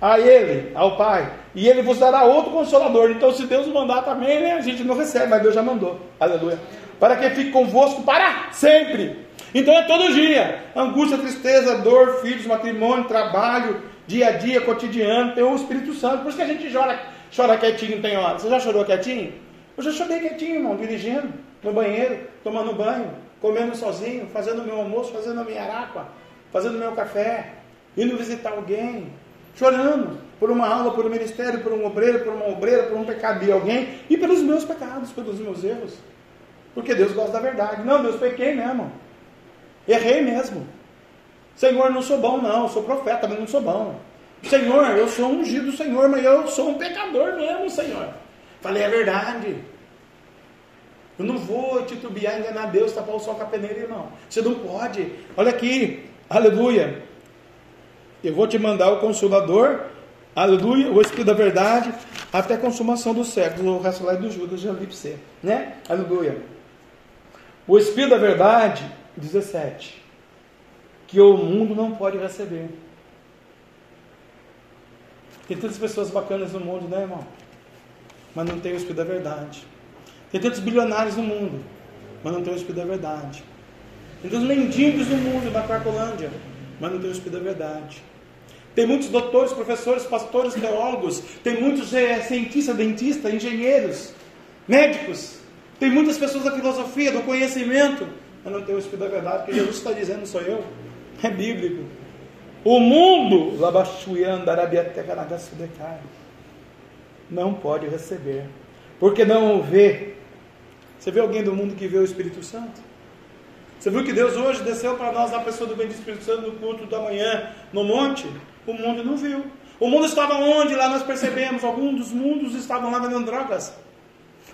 A Ele, ao Pai. E Ele vos dará outro consolador. Então, se Deus mandar também, né, a gente não recebe, mas Deus já mandou. Aleluia. Para que fique convosco para sempre. Então é todo dia. Angústia, tristeza, dor, filhos, matrimônio, trabalho, dia a dia, cotidiano. Tem o Espírito Santo. Por isso que a gente chora, chora quietinho, tem hora. Você já chorou quietinho? Eu já chorei quietinho, irmão, dirigindo, no banheiro, tomando banho, comendo sozinho, fazendo meu almoço, fazendo a minha aráqua, fazendo meu café, indo visitar alguém, chorando por uma aula, por um ministério, por um obreiro, por uma obreira, por um pecado de alguém e pelos meus pecados, pelos meus erros. Porque Deus gosta da verdade. Não, Deus pequei mesmo. Errei mesmo. Senhor, não sou bom, não. Sou profeta, mas não sou bom. Senhor, eu sou ungido do Senhor, mas eu sou um pecador mesmo, Senhor. Falei a verdade. Eu não vou titubear, enganar Deus, tapar o sol com a peneira, irmão. Você não pode. Olha aqui, aleluia. Eu vou te mandar o Consolador, aleluia, o Espírito da Verdade, até a consumação dos séculos. O resto lá é do Judas, para você, né? Aleluia. O Espírito da Verdade, 17, que o mundo não pode receber. Tem tantas pessoas bacanas no mundo, né, irmão? Mas não tem o Espírito da Verdade. Tem tantos bilionários no mundo, mas não tem o Espírito da Verdade. Tem tantos mendigos no mundo, na Cracolândia, mas não tem o Espírito da Verdade. Tem muitos doutores, professores, pastores, teólogos, tem muitos é, cientistas, dentistas, engenheiros, médicos, tem muitas pessoas da filosofia, do conhecimento, mas não tem o Espírito da Verdade, porque Jesus está dizendo, sou eu. É bíblico. O mundo, não pode receber, porque não o vê. Você vê alguém do mundo que vê o Espírito Santo? Você viu que Deus hoje desceu para nós a pessoa do bendito Espírito Santo no culto da manhã no monte? O mundo não viu. O mundo estava onde? Lá nós percebemos. Alguns dos mundos estavam lá vendendo drogas.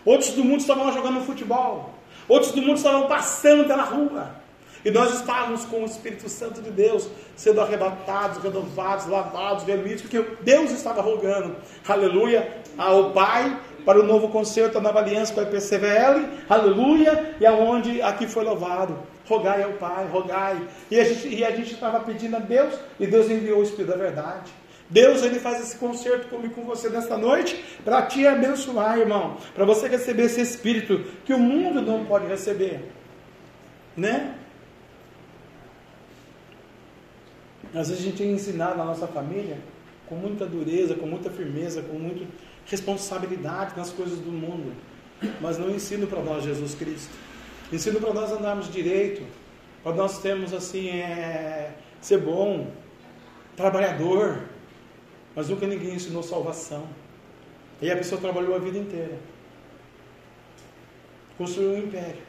Outros do mundo estavam lá jogando futebol. Outros do mundo estavam passando pela rua. E nós estávamos com o Espírito Santo de Deus sendo arrebatados, renovados, lavados, remidos, porque Deus estava rogando, aleluia, ao Pai para o novo concerto, a nova aliança com a IPCVL, aleluia, e aonde aqui foi louvado. Rogai ao Pai, rogai. E a gente estava pedindo a Deus, e Deus enviou o Espírito da verdade. Deus ele faz esse concerto comigo com você nesta noite para te abençoar, irmão, para você receber esse espírito que o mundo não pode receber, né? Às vezes a gente é ensinado na nossa família com muita dureza, com muita firmeza, com muita responsabilidade nas coisas do mundo, mas não ensino para nós Jesus Cristo. Ensino para nós andarmos direito, para nós termos assim, é, ser bom, trabalhador, mas nunca ninguém ensinou salvação. E a pessoa trabalhou a vida inteira, construiu um império,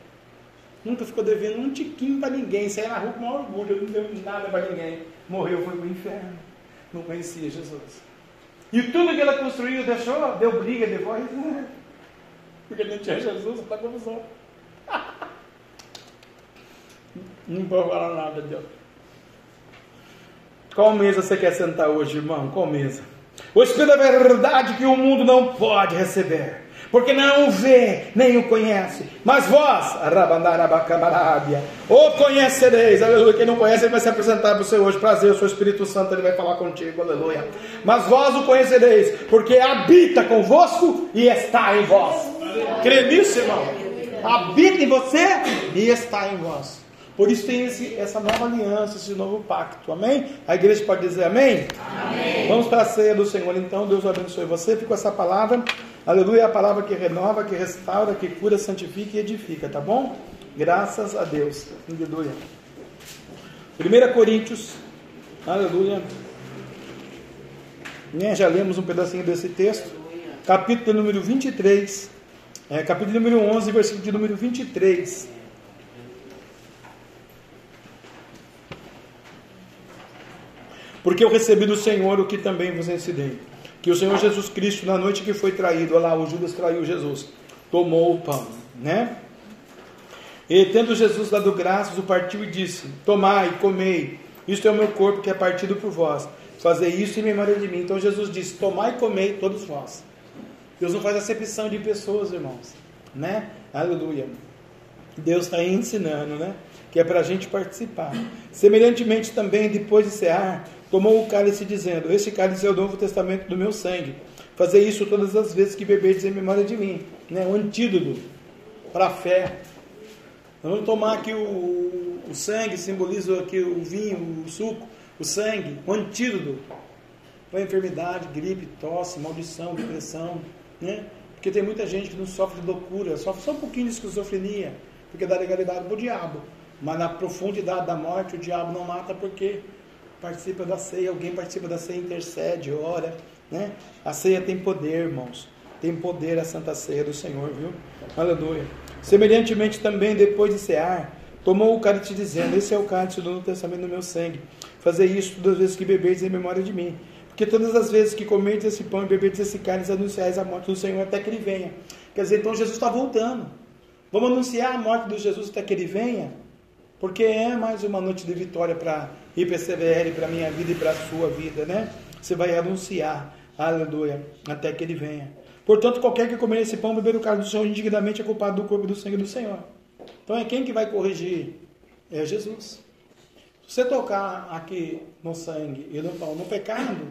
nunca ficou devendo um tiquinho para ninguém, saiu na rua com orgulho, não deu nada para ninguém, morreu, foi para o inferno, não conhecia Jesus. E tudo que ela construiu, deixou, deu briga depois, porque não tinha Jesus, está confusão. Não vou falar nada, Deus. Qual mesa você quer sentar hoje, irmão? Qual mesa? O Espírito da verdade que o mundo não pode receber, porque não o vê, nem o conhece. Mas vós, o conhecereis, aleluia. Quem não conhece, ele vai se apresentar para você hoje. Prazer, o seu Espírito Santo, ele vai falar contigo, aleluia. Mas vós o conhecereis, porque habita convosco e está em vós. Crê nisso, irmão? Habita em você e está em vós. Por isso tem esse, essa nova aliança, esse novo pacto. Amém? A igreja pode dizer amém? amém. Vamos para a ceia do Senhor então. Deus abençoe você. Fica com essa palavra. Aleluia, é a palavra que renova, que restaura, que cura, santifica e edifica, tá bom? Graças a Deus. Aleluia. 1 Coríntios. Aleluia. Né, já lemos um pedacinho desse texto. Capítulo número 23. É, capítulo número 11, versículo de número 23. Porque eu recebi do Senhor o que também vos ensinei. Que o Senhor Jesus Cristo, na noite que foi traído, olha lá, o Judas traiu Jesus, tomou o pão, né? E tendo Jesus dado graças, o partiu e disse: Tomai, comei, isto é o meu corpo que é partido por vós. Fazer isso em memória de mim. Então Jesus disse: Tomai e comei todos vós. Deus não faz acepção de pessoas, irmãos, né? Aleluia. Deus está ensinando, né? Que é para a gente participar. Semelhantemente também, depois de cear, tomou o cálice, dizendo: Este cálice é o novo testamento do meu sangue. Fazer isso todas as vezes que beberdes em memória de mim. Né? Um antídoto para a fé. Vamos tomar aqui o, o sangue simboliza aqui o vinho, o suco, o sangue, o antídoto para enfermidade, gripe, tosse, maldição, depressão, né? Porque tem muita gente que não sofre de loucura, sofre só um pouquinho de esquizofrenia, porque dá legalidade para o diabo. Mas na profundidade da morte, o diabo não mata porque participa da ceia, alguém participa da ceia, intercede, ora. Né? A ceia tem poder, irmãos. Tem poder a santa ceia do Senhor, viu? Aleluia. Semelhantemente também, depois de cear, tomou o cálice dizendo, esse é o cálice do Novo Testamento do meu sangue. Fazer isso todas as vezes que beberdes em memória de mim. Porque todas as vezes que comerdes esse pão e beberdes esse cálice, anunciais a morte do Senhor até que ele venha. Quer dizer, então Jesus está voltando. Vamos anunciar a morte de Jesus até que ele venha? Porque é mais uma noite de vitória para IPCBL, para minha vida e para a sua vida, né? Você vai anunciar, aleluia, até que ele venha. Portanto, qualquer que comer esse pão beber o cálice do Senhor indignamente é culpado do corpo e do sangue do Senhor. Então é quem que vai corrigir? É Jesus. Se você tocar aqui no sangue e no pão, no pecado,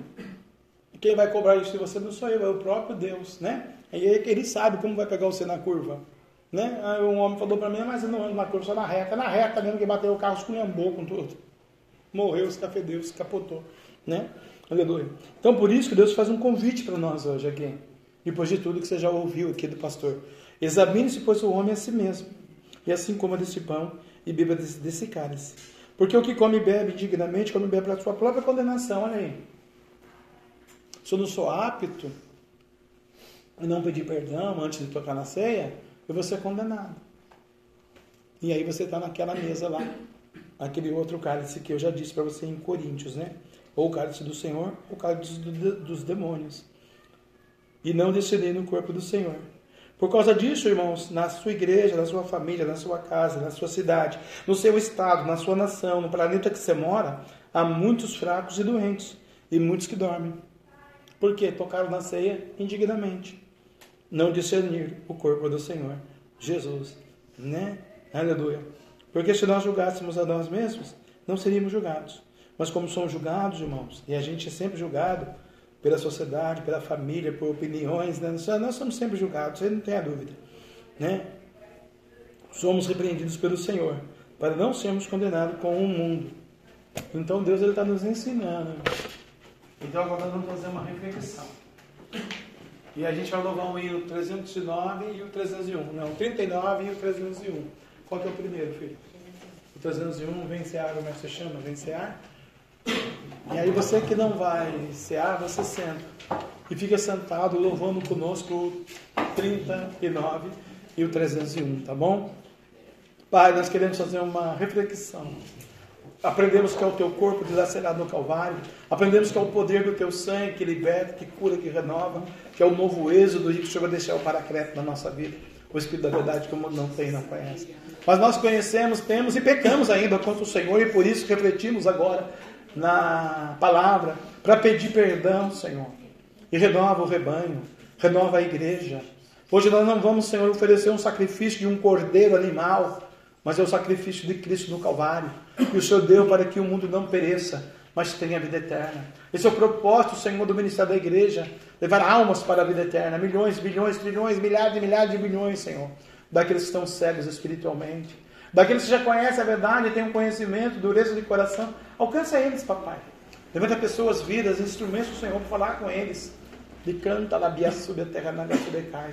quem vai cobrar isso de você não sou eu, é o próprio Deus, né? E ele sabe como vai pegar você na curva. Né? Aí um homem falou para mim, mas eu não ando na curva, só na reta. Na reta mesmo que bateu o carro, esculhambou com tudo. Morreu, se cafedeu, se capotou. Né? Aleluia. Então por isso que Deus faz um convite para nós hoje aqui. Depois de tudo que você já ouviu aqui do pastor. Examine-se, pois, o homem a si mesmo. E assim coma desse pão e beba desse, desse cálice. Porque o que come e bebe dignamente, come e bebe para a sua própria condenação. Olha aí. Se eu não sou apto a não pedir perdão antes de tocar na ceia, eu vou ser condenado. E aí você está naquela mesa lá, aquele outro cálice que eu já disse para você em Coríntios, né? Ou o cálice do Senhor, ou o cálice dos demônios. E não descender no corpo do Senhor. Por causa disso, irmãos, na sua igreja, na sua família, na sua casa, na sua cidade, no seu estado, na sua nação, no planeta que você mora, há muitos fracos e doentes e muitos que dormem. Por quê? Tocaram na ceia indignamente. Não discernir o corpo do Senhor, Jesus, né? Aleluia. Porque se nós julgássemos a nós mesmos, não seríamos julgados. Mas como somos julgados, irmãos, e a gente é sempre julgado pela sociedade, pela família, por opiniões, né? nós somos sempre julgados, você não tem a dúvida. Né? Somos repreendidos pelo Senhor, para não sermos condenados com o mundo. Então Deus está nos ensinando. Então agora nós vamos fazer uma reflexão. E a gente vai louvar o hino 309 e o 301. Não, o 39 e o 301. Qual que é o primeiro, filho? O 301, vencear, o mestre chama, vencear. E aí você que não vai cear, você senta. E fica sentado louvando conosco o 39 e o 301, tá bom? Pai, nós queremos fazer uma reflexão. Aprendemos que é o teu corpo dilacerado no Calvário. Aprendemos que é o poder do teu sangue que liberta, que cura, que renova. Que é o novo êxodo e que o Senhor vai deixar o paracreto na nossa vida. O Espírito da verdade que o mundo não tem não conhece. Mas nós conhecemos, temos e pecamos ainda contra o Senhor e por isso refletimos agora na palavra para pedir perdão, Senhor. E renova o rebanho, renova a igreja. Hoje nós não vamos, Senhor, oferecer um sacrifício de um cordeiro animal, mas é o sacrifício de Cristo no Calvário. E o Senhor deu para que o mundo não pereça, mas tenha vida eterna. Esse é o propósito, Senhor, do ministério da igreja: levar almas para a vida eterna. Milhões, bilhões, trilhões, milhares e milhares de bilhões, Senhor. Daqueles que estão cegos espiritualmente. Daqueles que já conhecem a verdade, têm um conhecimento, dureza de coração. Alcança eles, papai. Levanta pessoas, vidas, instrumentos do Senhor para falar com eles. De canta labia subia terra naga subecai.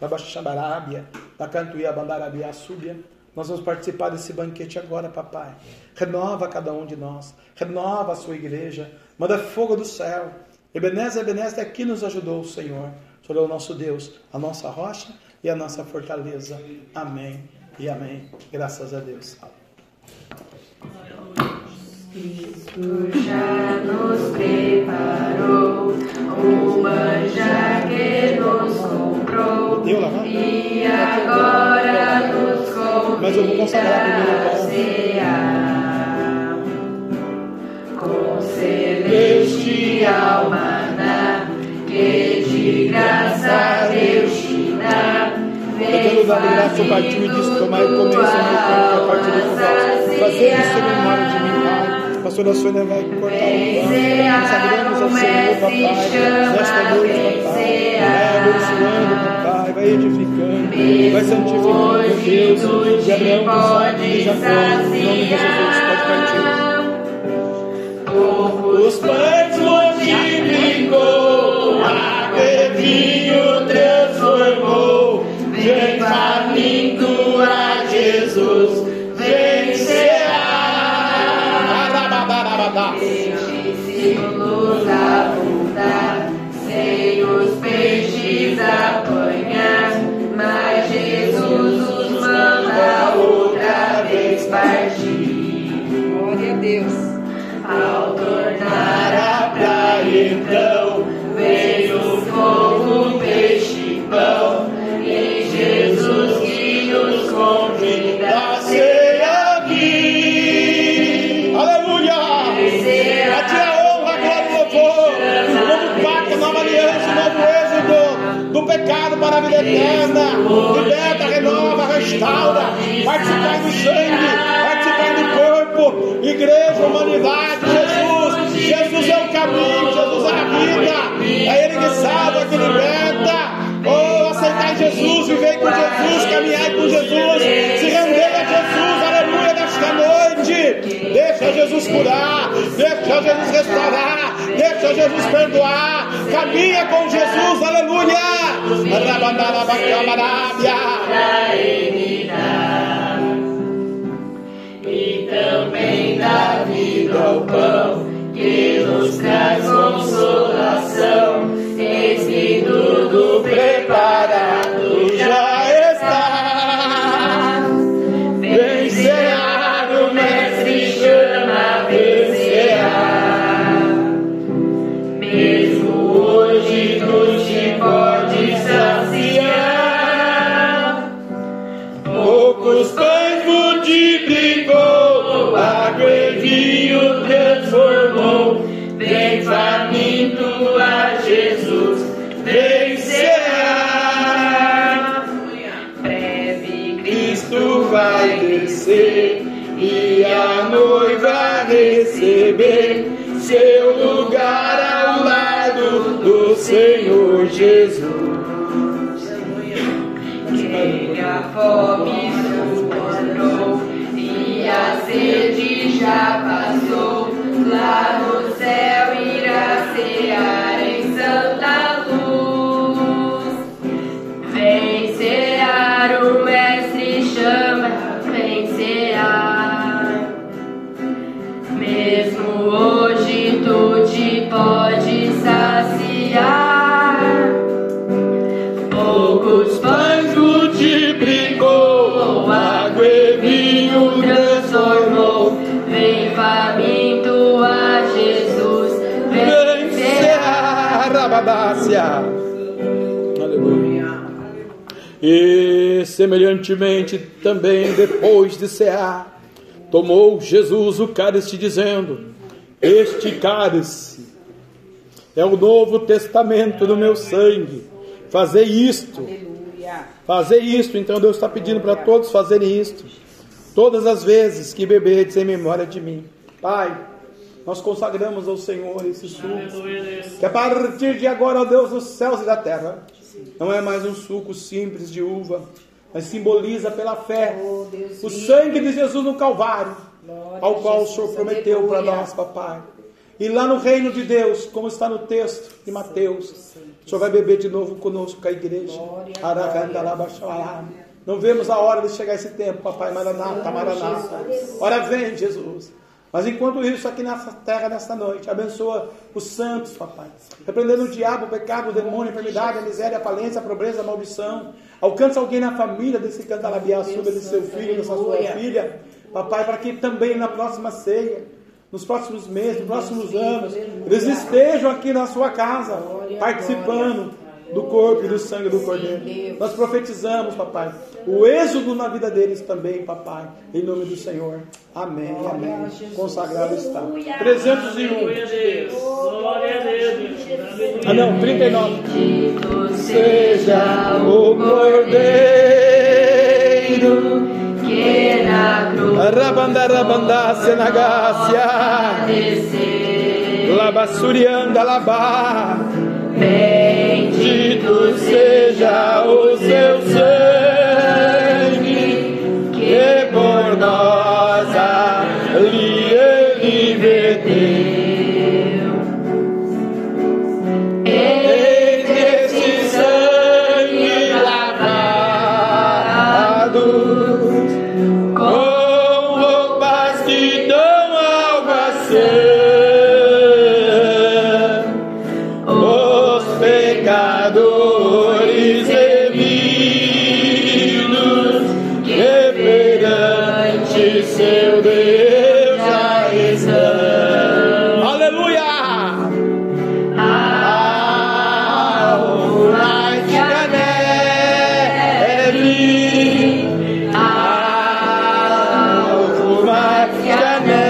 Labaxambarábia, da cantuia bandarabia súbia. Nós vamos participar desse banquete agora, papai. Renova cada um de nós. Renova a sua igreja. Manda fogo do céu. Ebenezer, Ebenezer, aqui nos ajudou o Senhor. O Senhor é o nosso Deus, a nossa rocha e a nossa fortaleza. Amém e amém. Graças a Deus. Cristo já nos preparou o manjar que nos comprou e agora nos convida a cear com celestial maná que de graça Deus te dá. Daquele lugar de graça eu partiu e disse: Tomai e comei, Senhor, a partir vós. Fazer isso em memória de mim, Pai pastora Sônia né, vai cortar o Sagramos ao Senhor, papai. Nesta noite, papai. Vai abençoando, papai. Vai edificando. Vai santificando, Deus. De Abraão, Isaac e Jacó. Em nome de Jesus, pode partir. Os pães multiplicou. A Pedrinho 3. Então, veio fogo, peixe e pão, e Jesus que nos convida da ceia aqui. Aleluia! A ti a honra, glória e louvor. Novo pacto, nova aliança, novo êxodo do pecado para a vida eterna. Liberta, renova, restaura. Participar do sangue, participar do corpo. Igreja, humanidade, Jesus. Jesus é o caminho, Jesus é a vida. É Ele que salva, que liberta. Oh, aceitar Jesus, viver com Jesus, caminhar com Jesus, se render a Jesus, aleluia, nesta noite. Deixa Jesus curar, deixa Jesus restaurar, deixa Jesus perdoar. Caminha com Jesus, aleluia. Dar. E também dá vida ao pão que nos traz consolação. Aleluia. E semelhantemente também depois de cear, tomou Jesus o cálice dizendo: Este cálice é o novo testamento do meu sangue. Fazei isto. Fazer isto, então Deus está pedindo para todos fazerem isto, todas as vezes que beberdes em memória de mim. Pai, nós consagramos ao Senhor esse suco, que a partir de agora, ó Deus dos céus e da terra, não é mais um suco simples de uva, mas simboliza pela fé Oh, o sangue de Jesus no Calvário, Glória ao qual o Senhor prometeu para nós, papai. E lá no reino de Deus, como está no texto de Mateus, o Senhor vai beber de novo conosco com a igreja. Não vemos a hora de chegar esse tempo, papai. Maranata, Maranata. Ora vem, Jesus. Mas enquanto isso, aqui nessa terra, nesta noite, abençoa os santos, papai. Repreendendo o diabo, o pecado, o demônio, a enfermidade, a miséria, a falência, a pobreza, a maldição. Alcança alguém na família desse cantalabiaçuba, desse seu filho, dessa sua filha. Papai, para que também na próxima ceia, nos próximos meses, nos próximos anos, eles estejam aqui na sua casa, participando do corpo e do sangue do Cordeiro. Nós profetizamos, papai, o êxodo na vida deles também, papai, em nome do Senhor. Amém, amém. Consagrado está. 301. Glória a Deus. Glória a Deus. Ah, não, 39. Bendito Seja o Cordeiro. que na cruz Rabanda, senagácia. desceu. Labassurianda, labá. Bendito seja o seu sangue. Amen.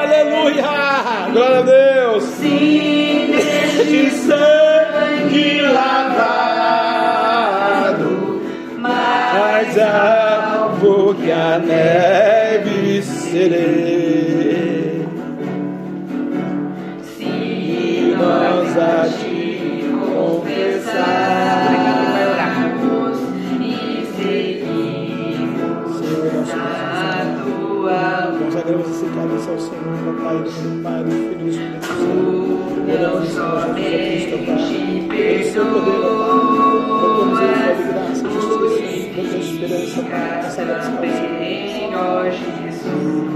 Aleluia! Glória a Deus! Sim, de sangue lavado, mais alvo que a neve serei. ao Pai, do Filho, Pai, o Filho e do Espírito Santo. Oramos, Senhor, Jesus a Cristo, Pai. Pelo seu poder, Pai, pela tua misericórdia, graça, justiça, Deus, esperança, Pai, a Jesus.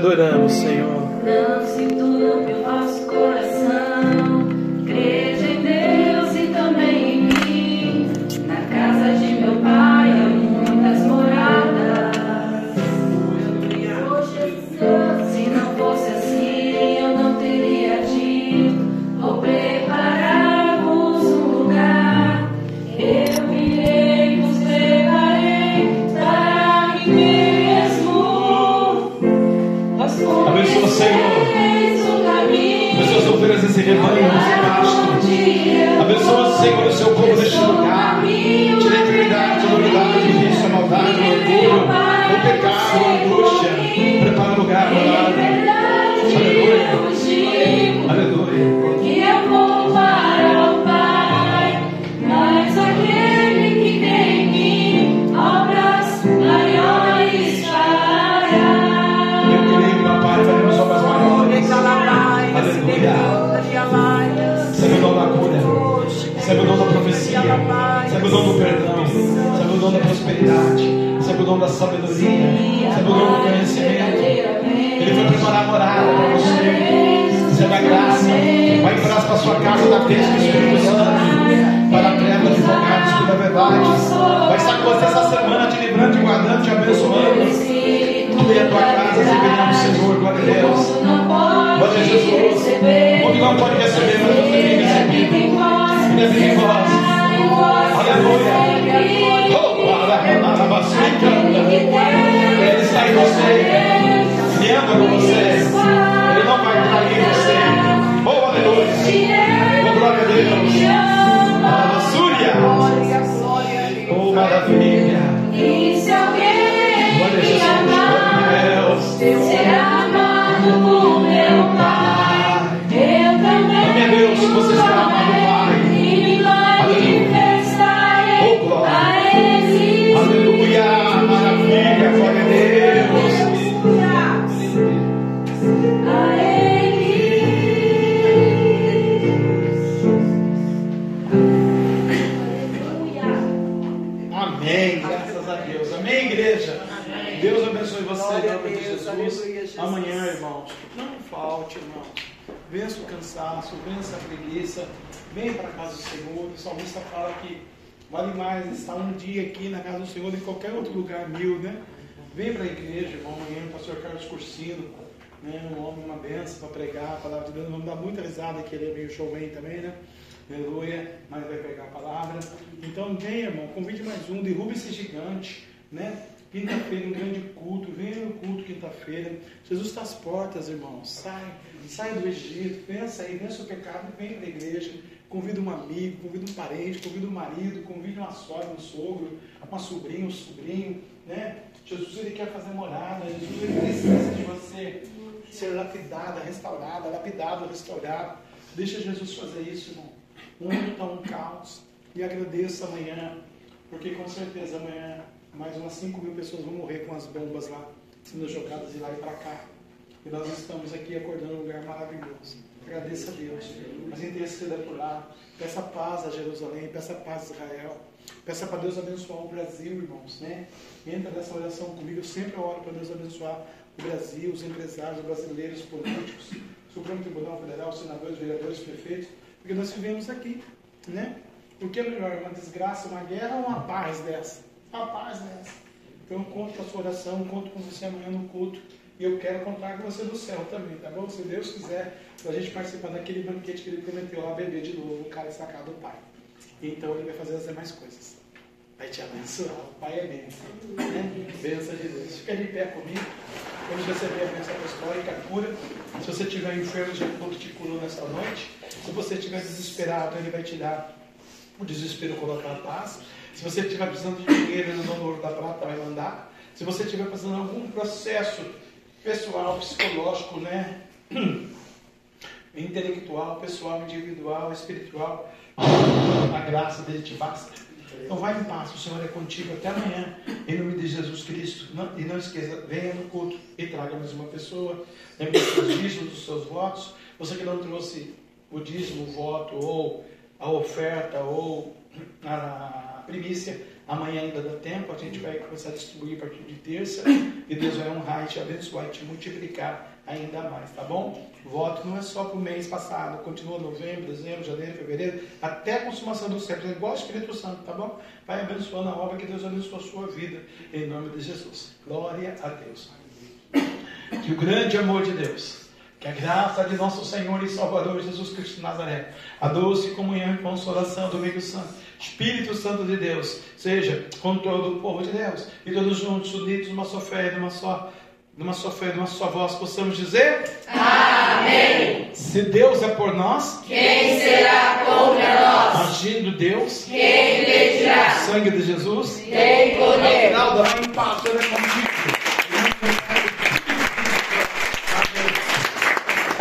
Te as o dom da prosperidade, sabe o dom da sabedoria, sabe o dom do conhecimento. Ele vai preparar a morada para você. Receba a graça, vai em graça para a sua casa da bênção do Espírito Santo, para a de advogados, Espírito da verdade. Vai estar com você essa semana, te livrando, te guardando, te abençoando. Tudo em a tua casa, se venhamos, Senhor, glória a Deus. Glória a Jesus. O mundo não pode receber, mas você tem recebido. Ele é vivo em vós. Aleluia. Oh, Ele está em você. Ele anda com você. Ele não vai trair você. Oh, aleluia. Oh, glória a Deus. Aleluia. Oh, maravilha. E Glória a Jesus. Venha para a casa do Senhor. O salmista fala que vale mais estar um dia aqui na casa do Senhor do que qualquer outro lugar mil, né? Vem para a igreja, irmão. Amanhã o pastor Carlos Cursino, né? Um homem, uma benção para pregar a palavra de Deus. Vamos dar muita risada que ele é meio showman também, né? Aleluia, mas vai pregar a palavra. Então vem, irmão, convide mais um, derruba esse gigante, né? Quinta-feira, um grande culto, venha no culto quinta-feira. Jesus está às portas, irmão. Sai, sai do Egito, vença aí, vença o pecado, vem para a igreja. Convida um amigo, convida um parente, convida um marido, convida uma sogra, um sogro, uma sobrinha, um sobrinho, né? Jesus ele quer fazer morada, Jesus ele precisa de você ser lapidada, restaurada, lapidado, restaurado. Deixa Jesus fazer isso, irmão. O mundo está um caos. E agradeço amanhã, porque com certeza amanhã mais umas 5 mil pessoas vão morrer com as bombas lá, sendo jogadas de lá e para cá. E nós estamos aqui acordando um lugar maravilhoso. Agradeça a Deus. Mas interceda por lá. Peça paz a Jerusalém, peça paz a Israel. Peça para Deus abençoar o Brasil, irmãos. Né? Entra nessa oração comigo. Eu sempre oro para Deus abençoar o Brasil, os empresários brasileiros, políticos, Supremo Tribunal Federal, senadores, vereadores, prefeitos. Porque nós vivemos aqui. Né? O que é melhor, uma desgraça, uma guerra ou uma paz dessa? Uma paz dessa. Então, conto com a sua oração, conto com você amanhã no culto. E eu quero contar com você do céu também, tá bom? Se Deus quiser, a gente participar daquele banquete que ele prometeu lá, beber de novo, o cara sacar do Pai. Então, ele vai fazer as demais coisas. Vai te abençoar. O Pai é bênção. Né? Bênção de Deus. Fica de pé comigo. Vamos receber a bênção apostólica, a cura. Se você estiver enfermo, Jesus te curou nessa noite. Se você estiver desesperado, Ele vai te dar o desespero, colocar a paz. Se você estiver precisando de dinheiro, Ele não ouro da prata vai mandar. Se você estiver de algum processo pessoal, psicológico, né? intelectual, pessoal, individual, espiritual, a graça dele te basta. Então vai em paz, o Senhor é contigo até amanhã, em nome de Jesus Cristo. Não- e não esqueça, venha no culto e traga mais uma pessoa. Lembre dos seus dízimos, dos seus votos. Você que não trouxe o dízimo, o voto, ou a oferta, ou a primícia. Amanhã ainda dá tempo, a gente vai começar a distribuir a partir de terça. E Deus vai honrar e te abençoar e te multiplicar ainda mais, tá bom? O voto não é só para o mês passado, continua novembro, dezembro, janeiro, fevereiro, até a consumação do século, é igual ao Espírito Santo, tá bom? Vai abençoando a obra, que Deus abençoe a sua vida, em nome de Jesus. Glória a Deus. Que o grande amor de Deus, que a graça de nosso Senhor e Salvador Jesus Cristo de Nazaré, a doce comunhão e consolação do meio santo, Espírito Santo de Deus, seja com todo o povo de Deus, e todos juntos, unidos numa só fé, numa só, numa só fé, numa só voz, possamos dizer: Amém. Se Deus é por nós, Quem será contra nós? agindo Deus, Quem impedirá? sangue de Jesus, Tem poder. Em paz, seja contigo.